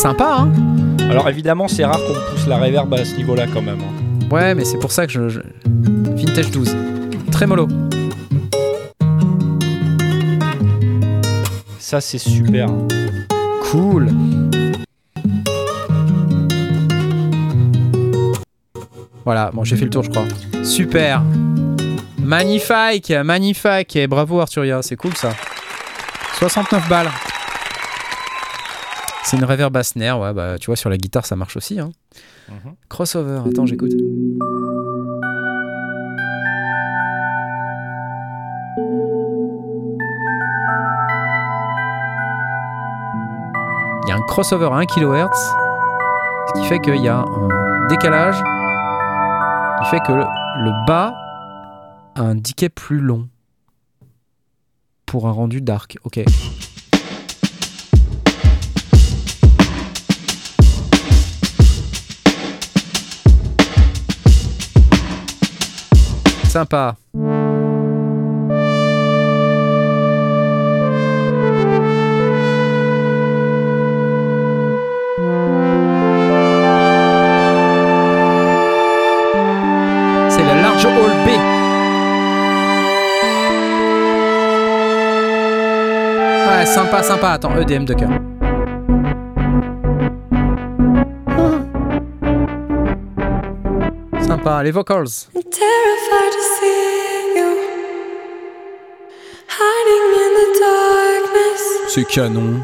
S1: Sympa, hein
S3: Alors évidemment, c'est rare qu'on pousse la reverb à ce niveau-là quand même. hein.
S1: Ouais, mais c'est pour ça que je, je- Vintage 12. Très mollo.
S3: Ça, c'est super.
S1: Cool. Voilà, bon, j'ai fait le tour, je crois. Super. Magnifique, magnifique. Et bravo Arturia, c'est cool ça. 69 balles. C'est une reverb snare, ouais, bah tu vois, sur la guitare ça marche aussi. Hein.
S3: Mhm.
S1: Crossover, attends, j'écoute. Il y a un crossover à 1 kHz, ce qui fait qu'il y a un décalage, qui fait que le, le bas a un decay plus long pour un rendu dark. Ok. Sympa. C'est la large hall B. Ouais, sympa, sympa. Attends, EDM de cœur. Sympa, les vocals.
S5: I'm terrified to see you hiding in the darkness,
S1: C'est canon.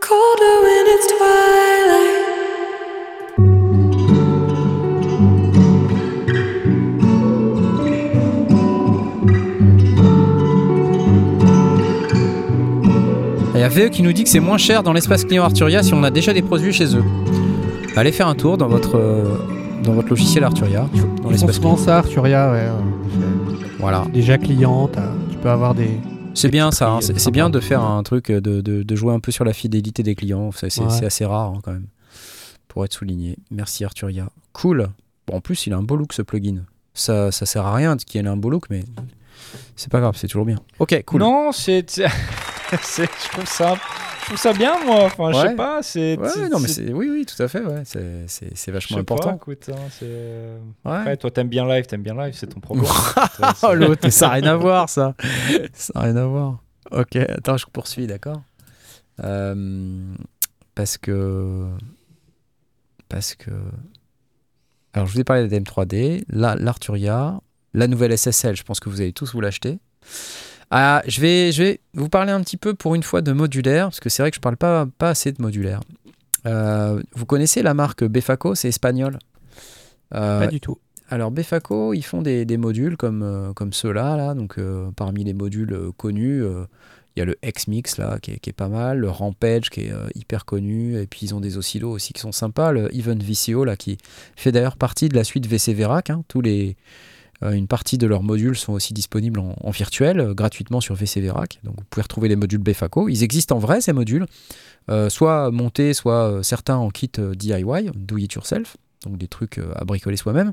S5: colder when it's twilight.
S1: Il y a VE qui nous dit que c'est moins cher dans l'espace client Arturia si on a déjà des produits chez eux. Allez faire un tour dans votre, euh, dans votre logiciel Arturia, dans
S2: Ils font
S1: l'espace
S2: ça, Arturia, ouais. euh,
S1: Voilà.
S2: c'est Déjà client, tu peux avoir des.
S1: C'est bien ça, hein. c'est
S2: euh,
S1: c'est bien de faire un truc, euh, de, de- de jouer un peu sur la fidélité des clients. C'est c'est-
S2: Ouais.
S1: c'est assez rare hein, quand même, pour être souligné. Merci Arturia. Cool. Bon, en plus, il a un beau look ce plugin. Ça, ça sert à rien qu'il ait un beau look, mais c'est pas grave, c'est toujours bien. Ok, cool.
S3: Non, c'est, je trouve ça, trouve ça bien moi. Enfin, je sais pas, c'est.
S1: Ouais,
S3: c'est-
S1: non, mais
S3: c'est-
S1: c'est oui, oui, tout à fait. Ouais, c'est c'est- vachement important.
S3: Pas, écoute, hein, c'est.
S1: Ouais.
S3: Après, toi, t'aimes bien live, t'aimes bien live, c'est ton problème.
S1: Oh l'autre, ça n'a rien à voir ça. Ça n'a rien à voir. Ok, attends, je poursuis, d'accord Euh, Parce que. Parce que. Alors, je vous ai parlé de la DM3D, la- l'Arturia, la nouvelle SSL, je pense que vous allez tous vous l'acheter. Ah, je, vais, je vais vous parler un petit peu pour une fois de modulaire, parce que c'est vrai que je parle pas, pas assez de modulaire. Euh, vous connaissez la marque Befaco, c'est espagnol? Euh,
S2: Pas du tout.
S1: alors Befaco, ils font des, des modules comme, euh, comme ceux-là. Là. Donc, euh, parmi les modules connus, il y a le X-Mix là, qui est, qui est pas mal, le Rampage qui est hyper connu, et puis ils ont des oscillos aussi qui sont sympas, le Even VCO là, qui fait d'ailleurs partie de la suite VC Verac. hein. Tous les, une partie de leurs modules sont aussi disponibles en, virtuel, euh, gratuitement sur VC Verac. Donc vous pouvez retrouver les modules Befaco. Ils existent en vrai ces modules, euh, soit montés, soit euh, certains en kit euh, DIY, do it yourself, donc des trucs euh, à bricoler soi-même.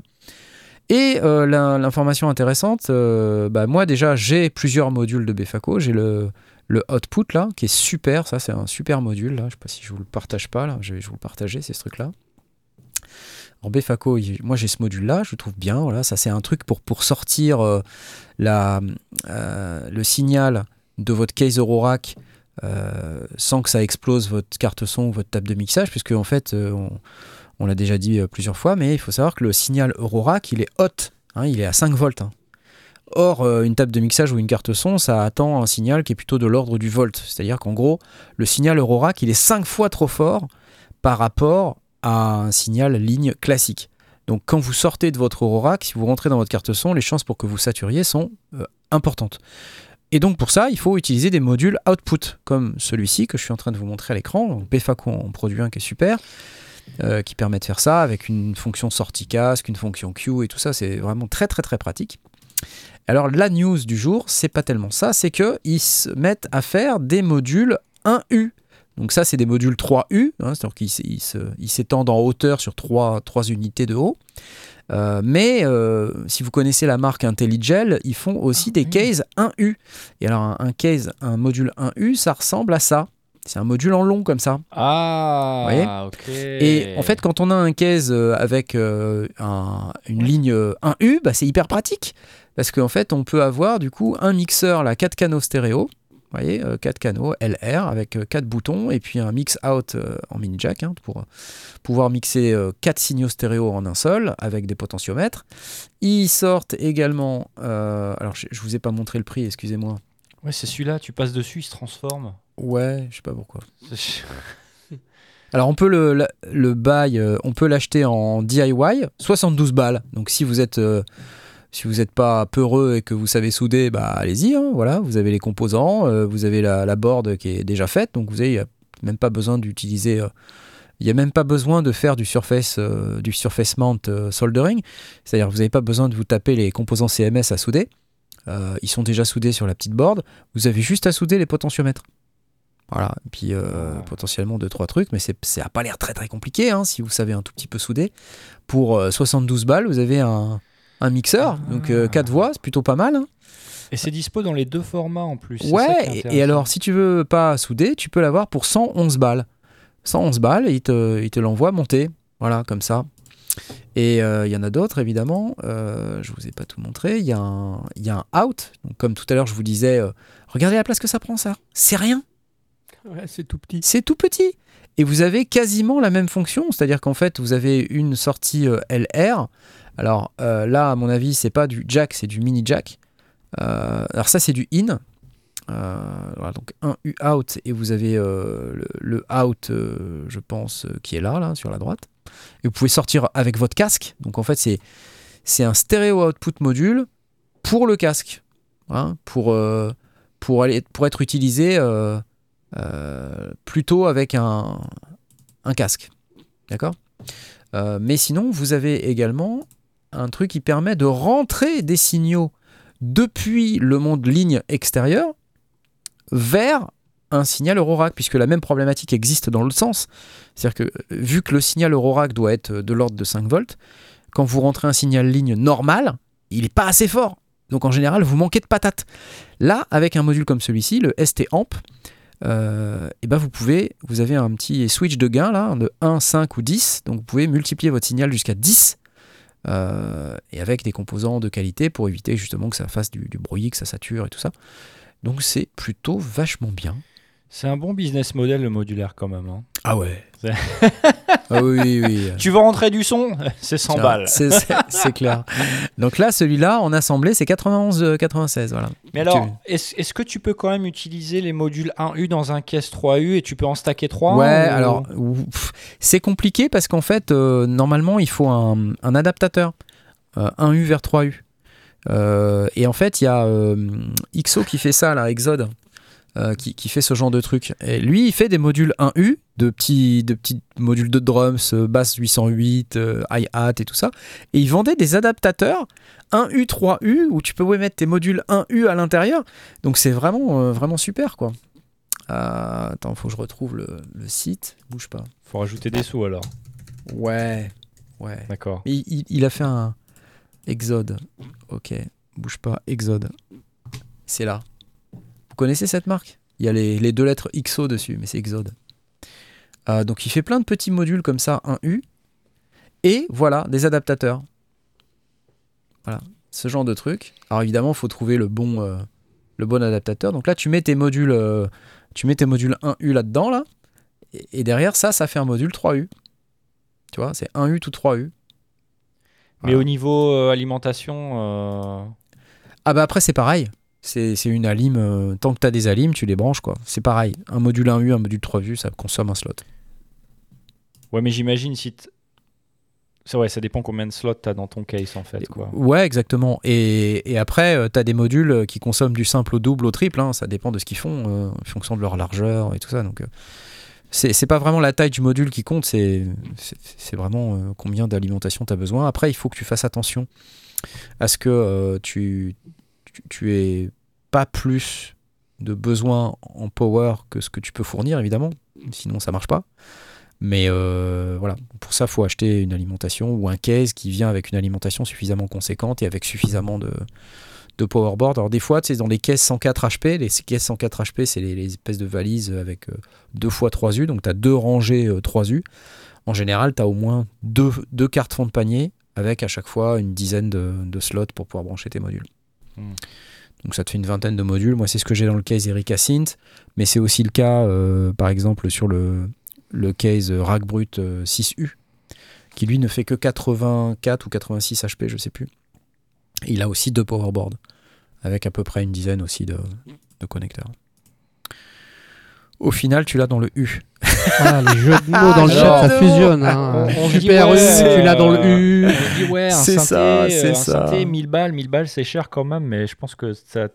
S1: Et euh, l'information intéressante, euh, bah, moi déjà j'ai plusieurs modules de Befaco. J'ai le, le Output là, qui est super, ça c'est un super module là. Je sais pas si je vous le partage pas là, je vais je vais vous le partager, c'est ce truc là. Alors Befaco, moi j'ai ce module-là, je le trouve bien. Voilà, ça c'est un truc pour, sortir euh, la, euh, le signal de votre case Eurorack euh, sans que ça explose votre carte son ou votre table de mixage, puisque en fait, on, l'a déjà dit plusieurs fois, mais il faut savoir que le signal Eurorack, il est hot, hein, il est à 5 volts. hein. Or, une table de mixage ou une carte son, ça attend un signal qui est plutôt de l'ordre du volt. C'est-à-dire qu'en gros, le signal Eurorack, il est 5 fois trop fort par rapport à un signal ligne classique. Donc quand vous sortez de votre Eurorack, si vous rentrez dans votre carte son, les chances pour que vous saturiez sont euh, importantes. Et donc pour ça, il faut utiliser des modules output, comme celui-ci que je suis en train de vous montrer à l'écran. Donc Befaco en produit un qui est super, euh, qui permet de faire ça avec une fonction sortie casque, une fonction Q et tout ça. C'est vraiment très très très pratique. Alors la news du jour, c'est pas tellement ça, c'est que ils se mettent à faire des modules 1U. Donc ça, c'est des modules 3U, hein, c'est-à-dire qu'ils s'étendent en hauteur sur 3, 3 unités de haut. Euh, mais euh, si vous connaissez la marque IntelliGel, ils font aussi des cases 1U. Et alors un, un case, un module 1U, ça ressemble à ça. C'est un module en long comme ça.
S3: Ah,
S1: voyez?
S3: ok.
S1: Et en fait, quand on a un case euh, avec euh, un- une ligne euh, 1U, bah, c'est hyper pratique. Parce qu'en fait, on peut avoir du coup un mixeur, là, 4 canaux stéréo. Vous voyez, 4 canaux LR avec 4 boutons et puis un mix out euh, en mini jack hein, pour pouvoir mixer 4 signaux stéréo en un seul avec des potentiomètres. Ils sortent également. euh, alors, je, je vous ai pas montré le prix, excusez-moi.
S3: Ouais, c'est celui-là, tu passes dessus, il se transforme.
S1: Ouais, je sais pas pourquoi. Alors on peut le, le buy, euh, on peut l'acheter en DIY, 72 balles. Donc si vous êtes euh, si vous n'êtes pas peureux et que vous savez souder, bah allez-y. hein, voilà, vous avez les composants, euh, vous avez la, board qui est déjà faite, donc vous avez euh, même pas besoin d'utiliser. euh, il n'y a même pas besoin de faire du surface, euh, du mount soldering. C'est-à-dire que vous n'avez pas besoin de vous taper les composants CMS à souder. Ils sont déjà soudés sur la petite board. Vous avez juste à souder les potentiomètres. Voilà. Et puis potentiellement deux trois trucs, mais ça n'a pas l'air très très compliqué hein, si vous savez un tout petit peu souder. Pour euh, 72 balles, vous avez un, un mixeur, donc
S3: Ah.
S1: 4 voix, c'est plutôt pas mal. hein.
S3: Et c'est dispo dans les deux formats en plus. c'est ça qui
S1: Ouais, et, et
S3: intéressant.
S1: alors si tu veux pas souder, tu peux l'avoir pour 111 balles. 111 balles, et il te, il te l'envoie monter. Voilà, comme ça. Et euh, il y en a d'autres, évidemment. Euh, je vous ai pas tout montré. Il y, a un- il y a un out. Donc, comme tout à l'heure, je vous disais, euh, regardez la place que ça prend, ça. C'est rien.
S2: Ouais, c'est tout petit.
S1: C'est tout petit. Et vous avez quasiment la même fonction, c'est-à-dire qu'en fait, vous avez une sortie euh, LR. Alors euh, là, à mon avis, c'est pas du jack, c'est du mini jack. Euh, alors ça, c'est du in. Euh, donc un U out et vous avez le, out, je pense, qui est là, là, sur la droite. Et vous pouvez sortir avec votre casque. Donc en fait, c'est c'est un stéréo output module pour le casque, hein, pour pour aller pour être utilisé. plutôt avec un, un casque. D'accord? Mais sinon, vous avez également un truc qui permet de rentrer des signaux depuis le monde ligne extérieur vers un signal Eurorack, puisque la même problématique existe dans l'autre sens. C'est-à-dire que euh, vu que le signal Eurorack doit être de l'ordre de 5 volts, quand vous rentrez un signal ligne normal, il n'est pas assez fort. Donc en général, vous manquez de patate. Là, avec un module comme celui-ci, le ST Amp, euh, et ben vous pouvez, vous avez un petit switch de gain là, de 1, 5 ou 10, donc vous pouvez multiplier votre signal jusqu'à 10, euh, et avec des composants de qualité pour éviter justement que ça fasse du, du bruit, que ça sature et tout ça. Donc c'est plutôt vachement bien.
S3: C'est un bon business model le modulaire quand même. hein.
S1: Ah ouais. Ah oui, oui, oui.
S3: Tu veux rentrer du son? C'est 100
S1: Tiens,
S3: balles.
S1: C'est clair. Donc là, celui-là, en assemblée, c'est 91-96. Voilà.
S3: Mais alors, est-ce que tu peux quand même utiliser les modules 1U dans un caisse 3U et tu peux en stacker 3
S1: Ouais,
S3: ou-
S1: alors c'est compliqué parce qu'en fait, euh, normalement, il faut un, un adaptateur, euh, 1U vers 3U. Euh, et en fait, il y a euh, XO qui fait ça, là, Exode, euh, qui, qui fait ce genre de truc. Et lui, il fait des modules 1U, de petits, de petits modules de drums, euh, basse 808, euh, hi-hat et tout ça. Et il vendait des adaptateurs 1U, 3U, où tu peux ouais, mettre tes modules 1U à l'intérieur. Donc c'est vraiment, euh, vraiment super, quoi. Attends, faut que je retrouve le, le site. Bouge pas.
S3: Faut rajouter des sous alors.
S1: Ouais, ouais.
S3: D'accord.
S1: Il- il a fait un Exode. Ok, bouge pas. Exode. C'est là. Vous connaissez cette marque? Il y a les, les deux lettres XO dessus, mais c'est Exode. Euh, donc il fait plein de petits modules comme ça, 1U. Et voilà, des adaptateurs. Voilà, ce genre de truc. Alors évidemment, il faut trouver le bon, euh, le bon adaptateur. Donc là, tu mets tes modules, euh, tu mets tes modules 1U là-dedans, là. Et, et derrière ça, ça fait un module 3U. Tu vois, c'est 1U tout 3U.
S3: Mais au niveau alimentation,
S1: Ah bah après, c'est pareil. C'est une alim. euh, tant que tu as des alimes, tu les branches, quoi. C'est pareil. Un module 1U, un module 3U, ça consomme un slot.
S3: ouais, mais j'imagine si. C'est vrai, ça dépend combien de slots t'as dans ton case en fait. Quoi.
S1: Ouais, exactement. Et, et après, tu as des modules euh, qui consomment du simple au double, au triple. hein. Ça dépend de ce qu'ils font, euh, en fonction de leur largeur et tout ça. Donc, euh, c'est pas vraiment la taille du module qui compte, c'est vraiment euh, combien d'alimentation tu as besoin. Après, il faut que tu fasses attention à ce que euh, tu, tu, aies pas plus de besoin en power que ce que tu peux fournir, évidemment. Sinon, ça marche pas. Mais euh, voilà, pour ça, faut acheter une alimentation ou un case qui vient avec une alimentation suffisamment conséquente et avec suffisamment de, de powerboard. Alors des fois, sais, dans les caisses 104 HP, les caisses 104 HP, c'est les, espèces de valises avec euh, deux fois 3 U, donc tu as deux rangées euh, 3 U. En général, tu as au moins deux, cartes fond de panier avec à chaque fois une dizaine de slots pour pouvoir brancher tes modules. Donc ça te fait une vingtaine de modules. Moi, c'est ce que j'ai dans le case Erika Synth, mais c'est aussi le cas, euh, par exemple, sur le, le case Rack Brut euh, 6U, qui lui ne fait que 84 ou 86 HP, je sais plus. Il a aussi deux powerboards, avec à peu près une dizaine aussi de connecteurs. Au final, tu l'as dans le U.
S2: Ah, les jeux de mots dans le chat, ça fusionne. Hein.
S3: on-
S2: Super
S3: ouais,
S2: U, tu l'as dans le U.
S3: Ouais,
S1: C'est
S3: synthé,
S1: ça,
S3: euh,
S1: c'est ça.
S3: synthé, 1000 balles, 1000 balles, c'est cher quand même, mais je pense que ça,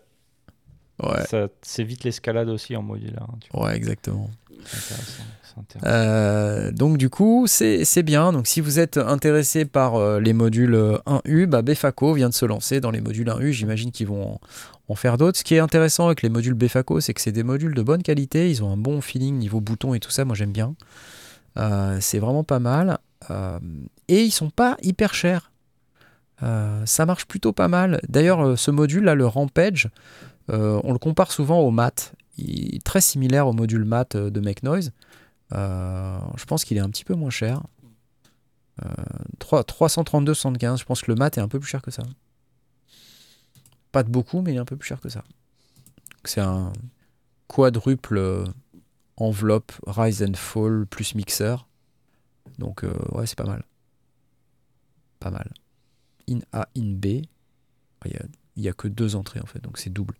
S1: Ouais,
S3: ça c'est vite l'escalade aussi en modulaire. hein,
S1: ouais exactement. Euh, donc du coup, c'est bien. Donc si vous êtes intéressé par euh, les modules euh, 1U, bah, Befaco vient de se lancer dans les modules 1U. J'imagine qu'ils vont en, faire d'autres. Ce qui est intéressant avec les modules Befaco, c'est que c'est des modules de bonne qualité. Ils ont un bon feeling niveau bouton et tout ça. Moi, j'aime bien. Euh, c'est vraiment pas mal. Euh, et ils sont pas hyper chers. Euh, ça marche plutôt pas mal. D'ailleurs, euh, ce module là, le Rampage, euh, on le compare souvent au mat. Il est très similaire au module mat euh, de Make Noise. Euh, je pense qu'il est un petit peu moins cher. Euh, 3, 332,75. Je pense que le mat est un peu plus cher que ça. Pas de beaucoup, mais il est un peu plus cher que ça. C'est un quadruple euh, enveloppe Rise and Fall plus mixeur. Donc, euh, ouais, c'est pas mal. Pas mal. In A, in B. Il y a, que deux entrées en fait, donc c'est double.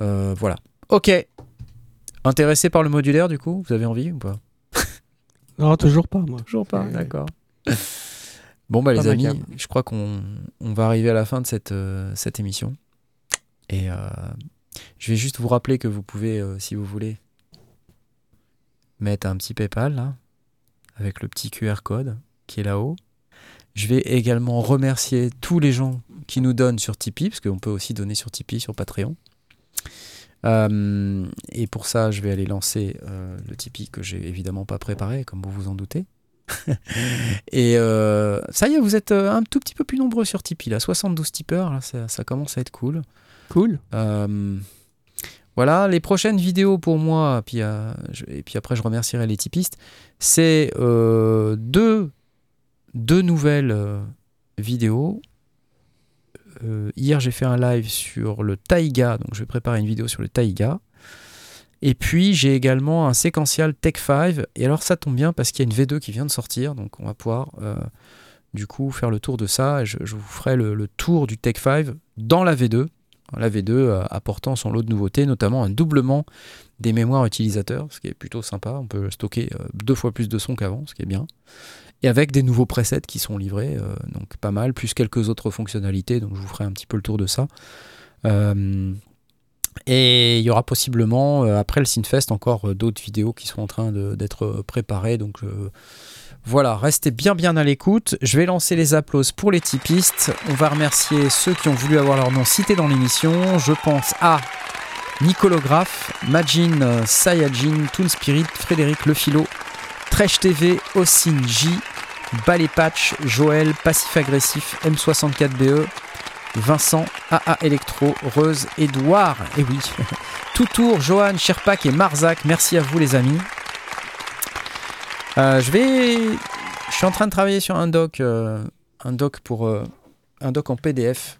S1: Euh, voilà. Ok. Intéressé par le modulaire du coup Vous avez envie ou pas?
S2: Non, toujours pas, moi.
S1: Toujours pas,
S2: Ouais.
S1: d'accord. Bon bah
S2: Pas
S1: les amis,
S2: gamme.
S1: je crois qu'on on va arriver à la fin de cette, euh, cette émission. Et euh, je vais juste vous rappeler que vous pouvez, euh, si vous voulez, mettre un petit PayPal là, avec le petit QR code qui est là-haut. Je vais également remercier tous les gens qui nous donnent sur Tipeee, parce qu'on peut aussi donner sur Tipeee, sur Patreon. Euh, et pour ça, je vais aller lancer euh, le Tipeee que j'ai évidemment pas préparé, comme vous vous en doutez. et euh, ça y est, vous êtes un tout petit peu plus nombreux sur Tipeee, là, 72 tipeurs, là, ça, ça commence à être cool.
S2: Cool.
S1: Voilà, les prochaines vidéos pour moi, puis, je- et puis après je remercierai les typistes, c'est deux, deux nouvelles vidéos. Euh, hier j'ai fait un live sur le Taiga, donc je vais préparer une vidéo sur le Taiga. Et puis j'ai également un séquential Tech 5, et alors ça tombe bien parce qu'il y a une V2 qui vient de sortir, donc on va pouvoir euh, du coup faire le tour de ça, je, vous ferai le, tour du Tech 5 dans la V2 la V2 euh, apportant son lot de nouveautés, notamment un doublement des mémoires utilisateurs, ce qui est plutôt sympa. On peut stocker deux fois plus de son qu'avant, ce qui est bien. Et avec des nouveaux presets qui sont livrés, euh, donc pas mal, plus quelques autres fonctionnalités, donc je vous ferai un petit peu le tour de ça. Euh, et il y aura possiblement, euh, après le Synfest, encore d'autres vidéos qui sont en train d'être préparées, donc voilà, restez bien bien à l'écoute. Je vais lancer les applauses pour les typistes. On va remercier ceux qui ont voulu avoir leur nom cité dans l'émission. Je pense à Nicolographe, Majin Sayajin, Toon Spirit, Frédéric Lefilo, Tresh TV, Ossine J, Ballet Patch, Joël, Passif Agressif, M64BE, E, Vincent, AA Electro, Reuse, Edouard, et oui, Toutour, Johan, Sherpak et Marzac. Merci à vous les amis. Euh, je vais je suis en train de travailler sur un doc, euh, un doc pour euh, un doc en PDF.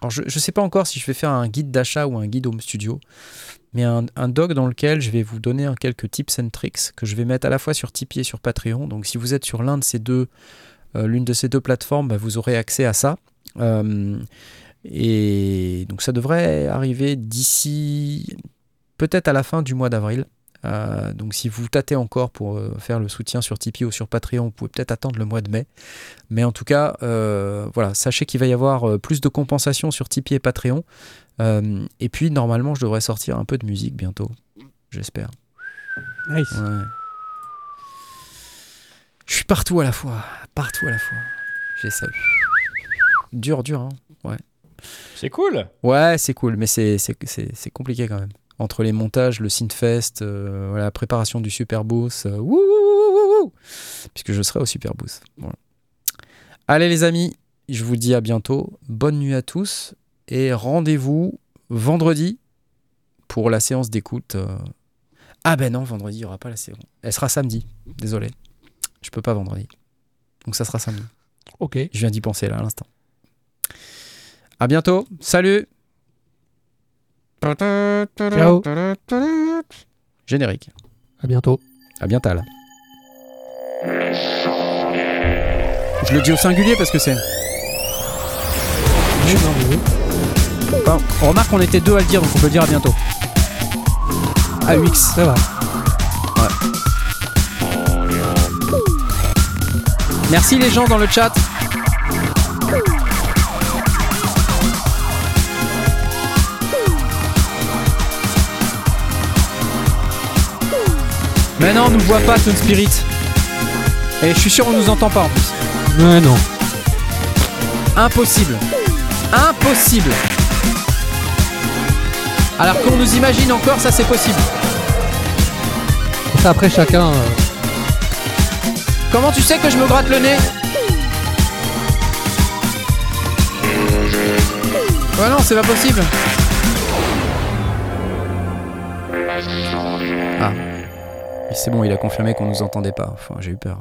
S1: Alors je ne sais pas encore si je vais faire un guide d'achat ou un guide home studio, mais un, doc dans lequel je vais vous donner quelques tips and tricks que je vais mettre à la fois sur Tipeee et sur Patreon. Donc si vous êtes sur euh, l'une de ces deux plateformes, bah, vous aurez accès à ça. Euh, et donc ça devrait arriver d'ici peut-être à la fin du mois d'avril. Euh, donc si vous tâtez encore pour euh, faire le soutien sur Tipeee ou sur Patreon, vous pouvez peut-être attendre le mois de mai. Mais en tout cas, euh, voilà, sachez qu'il va y avoir euh, plus de compensation sur Tipeee et Patreon. Euh, et puis normalement, je devrais sortir un peu de musique bientôt. J'espère.
S2: Nice.
S1: Ouais. Je suis partout à la fois. Partout à la fois. J'essaie. Dur, dur, hein.
S3: C'est cool.
S1: Ouais, c'est cool, mais c'est c'est- c'est- c'est compliqué quand même. Entre les montages, le Synthfest, euh, la préparation du Super Boost, euh, wouh, wouh, wouh, wouh, puisque je serai au Super Boost. Voilà. Allez les amis, je vous dis à bientôt. Bonne nuit à tous et rendez-vous vendredi pour la séance d'écoute. euh. Ah ben non, vendredi, il n'y aura pas la séance. Elle sera samedi. Désolé. Je peux pas vendredi. Donc ça sera samedi.
S2: Ok.
S1: Je viens d'y penser là à l'instant. À bientôt. Salut.
S2: Ciao.
S1: Générique.
S2: À bientôt.
S1: À bientôt. Je le dis au singulier parce que c'est.
S2: Oui, non, mais oui.
S1: Enfin, on remarque qu'on était deux à le dire, donc on peut le dire à bientôt. AUX.
S2: C'est vrai.
S1: Merci les gens dans le chat. Mais non, on nous voit pas, Toon Spirit. Et je suis sûr on nous entend pas en plus.
S2: Ouais, non.
S1: Impossible. Impossible. Alors qu'on nous imagine encore, ça c'est possible.
S2: Ça, après, chacun. euh,
S1: Comment tu sais que je me gratte le nez? Ouais non, c'est pas possible. Ah. C'est bon, il a confirmé qu'on nous entendait pas. Enfin, j'ai eu peur.